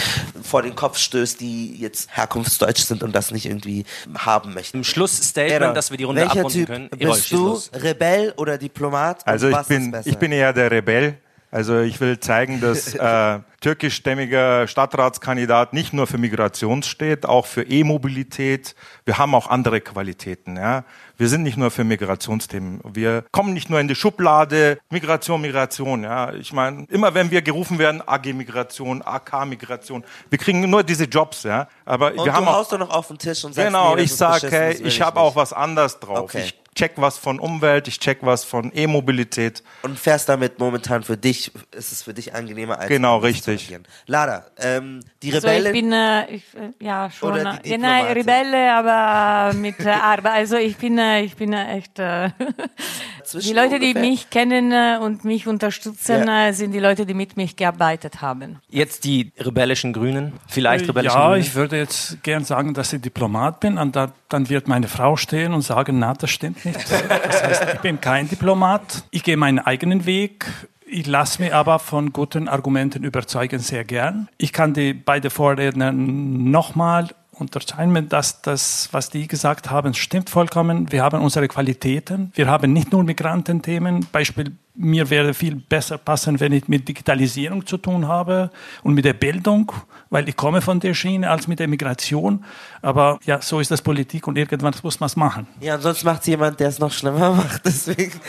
vor den Kopf stößt, die jetzt herkunftsdeutsch sind und das nicht irgendwie haben möchten? Im Schlussstatement, Errol, dass wir die Runde welcher abrunden typ können. Bist du los. Rebell oder Diplomat? Und Also ich bin, besser? ich bin eher der Rebell. Also ich will zeigen, dass äh, türkischstämmiger Stadtratskandidat nicht nur für Migration steht, auch für E-Mobilität. Wir haben auch andere Qualitäten. Ja? Wir sind nicht nur für Migrationsthemen. Wir kommen nicht nur in die Schublade Migration, Migration. Ja? Ich meine, immer wenn wir gerufen werden, AG Migration, AK Migration, wir kriegen nur diese Jobs. Ja? Aber und wir haben du auch haust doch noch auf den Tisch und sagst, Genau, nee, ich sage, hey, will ich habe auch was anderes drauf. Okay. Ich check was von Umwelt, ich check was von E-Mobilität. Und fährst damit momentan für dich, ist es für dich angenehmer als Genau, zu richtig. agieren. Lada, ähm, die Also ich Rebellen, bin äh, ich, äh, ja schon Oder die äh, nein. Rebelle, aber mit äh, Arbeit. Also ich bin äh, ich bin äh, echt äh, Zwischen die Leute, die mich kennen äh, und mich unterstützen, Ja. äh, sind die Leute, die mit mich gearbeitet haben. Jetzt die rebellischen Grünen. Vielleicht rebellischen Ja, Grünen. ich würde jetzt gern sagen, dass ich Diplomat bin. Und da, dann wird meine Frau stehen und sagen, na, das stimmt nicht. Das heißt, ich bin kein Diplomat. Ich gehe meinen eigenen Weg. Ich lasse mich aber von guten Argumenten überzeugen sehr gern. Ich kann die beiden Vorredner nochmal unterscheiden, dass das, was die gesagt haben, stimmt vollkommen. Wir haben unsere Qualitäten. Wir haben nicht nur Migrantenthemen. Beispiel, mir wäre viel besser passen, wenn ich mit Digitalisierung zu tun habe und mit der Bildung, weil ich komme von der Schiene als mit der Migration. Aber ja, so ist das Politik und irgendwann muss man es machen. Ja, sonst macht jemand, der es noch schlimmer macht. Deswegen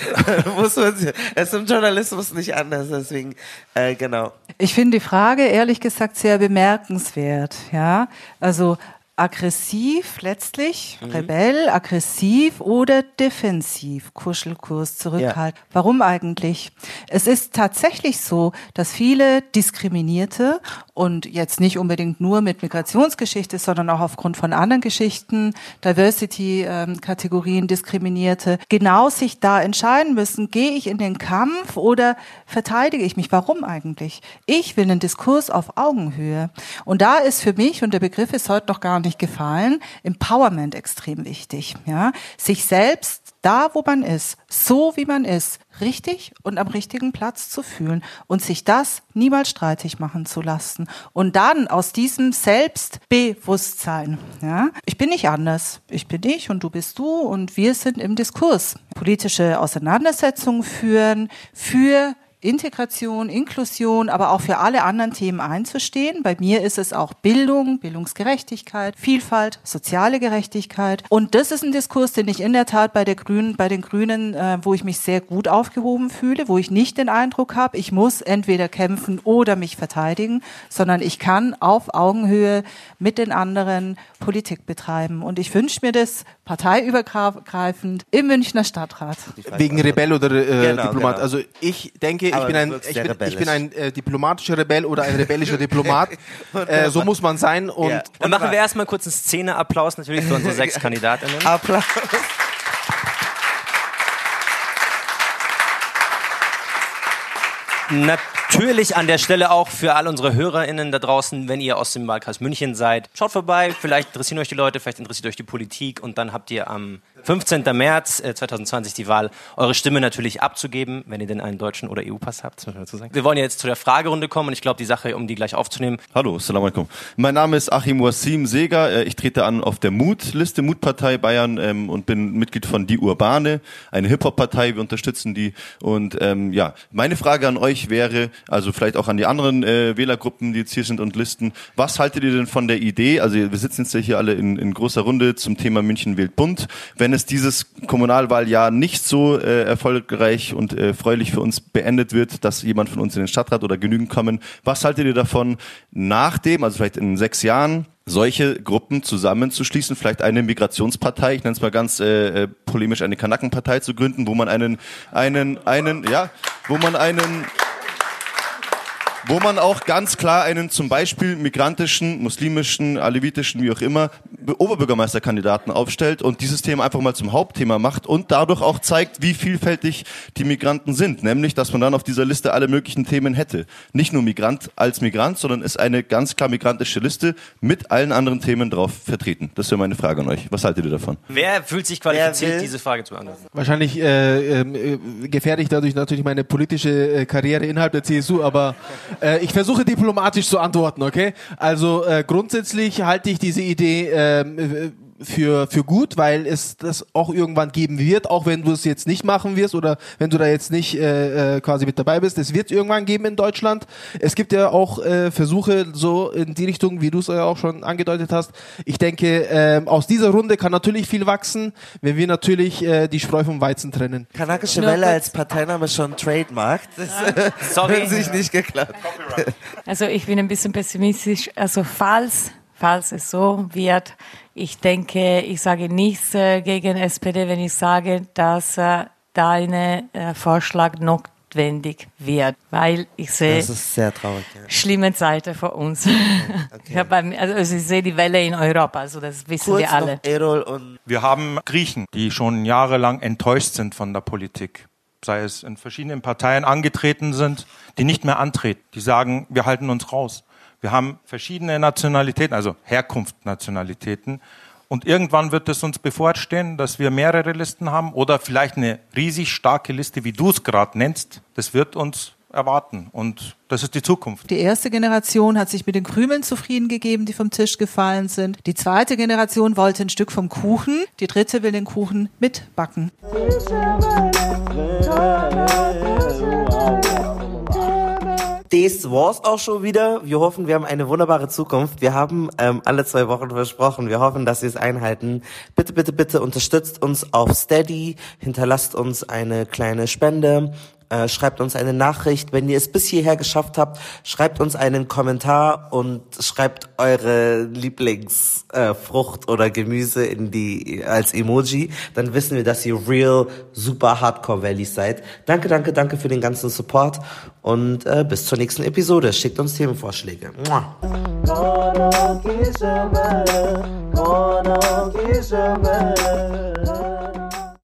muss man, es ist im Journalismus nicht anders. Deswegen, äh, genau. Ich finde die Frage ehrlich gesagt sehr bemerkenswert. Ja, also aggressiv letztlich, Rebell, aggressiv oder defensiv, Kuschelkurs, zurückhalten. Warum eigentlich? Es ist tatsächlich so, dass viele Diskriminierte und jetzt nicht unbedingt nur mit Migrationsgeschichte, sondern auch aufgrund von anderen Geschichten, Diversity-Kategorien Diskriminierte, genau sich da entscheiden müssen, gehe ich in den Kampf oder verteidige ich mich? Warum eigentlich? Ich will einen Diskurs auf Augenhöhe. Und da ist für mich, und der Begriff ist heute noch gar nicht gefallen, Empowerment extrem wichtig. Ja? Sich selbst da, wo man ist, so wie man ist, richtig und am richtigen Platz zu fühlen und sich das niemals streitig machen zu lassen. Und dann aus diesem Selbstbewusstsein, ja, ich bin nicht anders, ich bin ich und du bist du und wir sind im Diskurs. Politische Auseinandersetzungen führen für Integration, Inklusion, aber auch für alle anderen Themen einzustehen. Bei mir ist es auch Bildung, Bildungsgerechtigkeit, Vielfalt, soziale Gerechtigkeit. Und das ist ein Diskurs, den ich in der Tat bei der Grünen, bei den Grünen, äh, wo ich mich sehr gut aufgehoben fühle, wo ich nicht den Eindruck habe, ich muss entweder kämpfen oder mich verteidigen, sondern ich kann auf Augenhöhe mit den anderen Politik betreiben. Und ich wünsche mir das parteiübergreifend im Münchner Stadtrat. Wegen Rebell oder äh, Genau, Diplomat. genau. Also ich denke, ich bin ein, ich bin, ich bin ein äh, diplomatischer Rebell oder ein rebellischer Diplomat. äh, so muss man sein. Und Ja. Dann machen wir erstmal kurz einen Szeneapplaus natürlich für unsere sechs Kandidatinnen. Applaus. Natürlich an der Stelle auch für all unsere HörerInnen da draußen, wenn ihr aus dem Wahlkreis München seid. Schaut vorbei, vielleicht interessieren euch die Leute, vielleicht interessiert euch die Politik und dann habt ihr am 15. März äh, 2020 die Wahl, eure Stimme natürlich abzugeben, wenn ihr denn einen deutschen oder EU-Pass habt, das muss man dazu sagen. Wir wollen jetzt zu der Fragerunde kommen und ich glaube, die Sache, um die gleich aufzunehmen, Hallo, Assalamu alaikum. Mein Name ist Achim Wassim Seger. Äh, Ich trete an auf der Mut-Liste, Mutpartei Bayern ähm, und bin Mitglied von Die Urbane, eine Hip-Hop-Partei. Wir unterstützen die. Und ähm, ja, meine Frage an euch wäre, also vielleicht auch an die anderen äh, Wählergruppen, die jetzt hier sind und Listen, was haltet ihr denn von der Idee? Also wir sitzen jetzt ja hier alle in, in großer Runde zum Thema München wählt bunt. Wenn es dieses Kommunalwahljahr nicht so äh, erfolgreich und äh, freulich für uns beendet wird, dass jemand von uns in den Stadtrat oder genügend kommen, was haltet ihr davon, nach dem, also vielleicht in sechs Jahren, solche Gruppen zusammenzuschließen, vielleicht eine Migrationspartei, ich nenne es mal ganz äh, äh, polemisch, eine Kanackenpartei zu gründen, wo man einen, einen, einen, ja, wo man einen wo man auch ganz klar einen zum Beispiel migrantischen, muslimischen, alevitischen, wie auch immer, Be- Oberbürgermeisterkandidaten aufstellt und dieses Thema einfach mal zum Hauptthema macht und dadurch auch zeigt, wie vielfältig die Migranten sind. Nämlich, dass man dann auf dieser Liste alle möglichen Themen hätte. Nicht nur Migrant als Migrant, sondern ist eine ganz klar migrantische Liste mit allen anderen Themen drauf vertreten. Das wäre meine Frage an euch. Was haltet ihr davon? wer fühlt sich qualifiziert, diese Frage zu beantworten? wahrscheinlich äh, ähm, äh, gefährde ich dadurch natürlich meine politische äh, Karriere innerhalb der CSU, aber äh, ich versuche diplomatisch zu antworten, okay? Also äh, grundsätzlich halte ich diese Idee ähm, äh, für, für gut, weil es das auch irgendwann geben wird, auch wenn du es jetzt nicht machen wirst oder wenn du da jetzt nicht äh, äh, quasi mit dabei bist. Es wird irgendwann geben in Deutschland. Es gibt ja auch äh, Versuche so in die Richtung, wie du es ja auch schon angedeutet hast. Ich denke, ähm, aus dieser Runde kann natürlich viel wachsen, wenn wir natürlich äh, die Spreu vom Weizen trennen. Kanakische Welle als Parteiname schon Trademark. Das äh, Sorry. hat sich nicht geklappt. Also ich bin ein bisschen pessimistisch. Also falls, falls es so wird, ich denke, ich sage nichts äh, gegen SPD, wenn ich sage, dass äh, deine äh, Vorschlag notwendig wird, weil ich sehe Das ist sehr traurig. Ja. schlimme Zeiten vor uns. Ich, hab bei mir- also ich sehe die Welle in Europa, also das wissen Kurz wir alle. noch Erol und Wir haben Griechen, die schon jahrelang enttäuscht sind von der Politik. Sei es in verschiedenen Parteien angetreten sind, die nicht mehr antreten. Die sagen, wir halten uns raus. Wir haben verschiedene Nationalitäten, also Herkunftsnationalitäten. Und irgendwann wird es uns bevorstehen, dass wir mehrere Listen haben oder vielleicht eine riesig starke Liste, wie du es gerade nennst. Das wird uns erwarten. Und das ist die Zukunft. Die erste Generation hat sich mit den Krümeln zufrieden gegeben, die vom Tisch gefallen sind. Die zweite Generation wollte ein Stück vom Kuchen. Die dritte will den Kuchen mitbacken. Das war's auch schon wieder. Wir hoffen, wir haben eine wunderbare Zukunft. Wir haben ähm, alle zwei Wochen versprochen. Wir hoffen, dass Sie es einhalten. Bitte, bitte, bitte unterstützt uns auf Steady. Hinterlasst uns eine kleine Spende. Äh, schreibt uns eine Nachricht. Wenn ihr es bis hierher geschafft habt, schreibt uns einen Kommentar und schreibt eure Lieblingsfrucht äh, oder Gemüse in die als Emoji. Dann wissen wir, dass ihr real super Hardcore Valleys seid. Danke, danke, danke für den ganzen Support und äh, bis zur nächsten Episode. Schickt uns Themenvorschläge. Mua. Kishabe.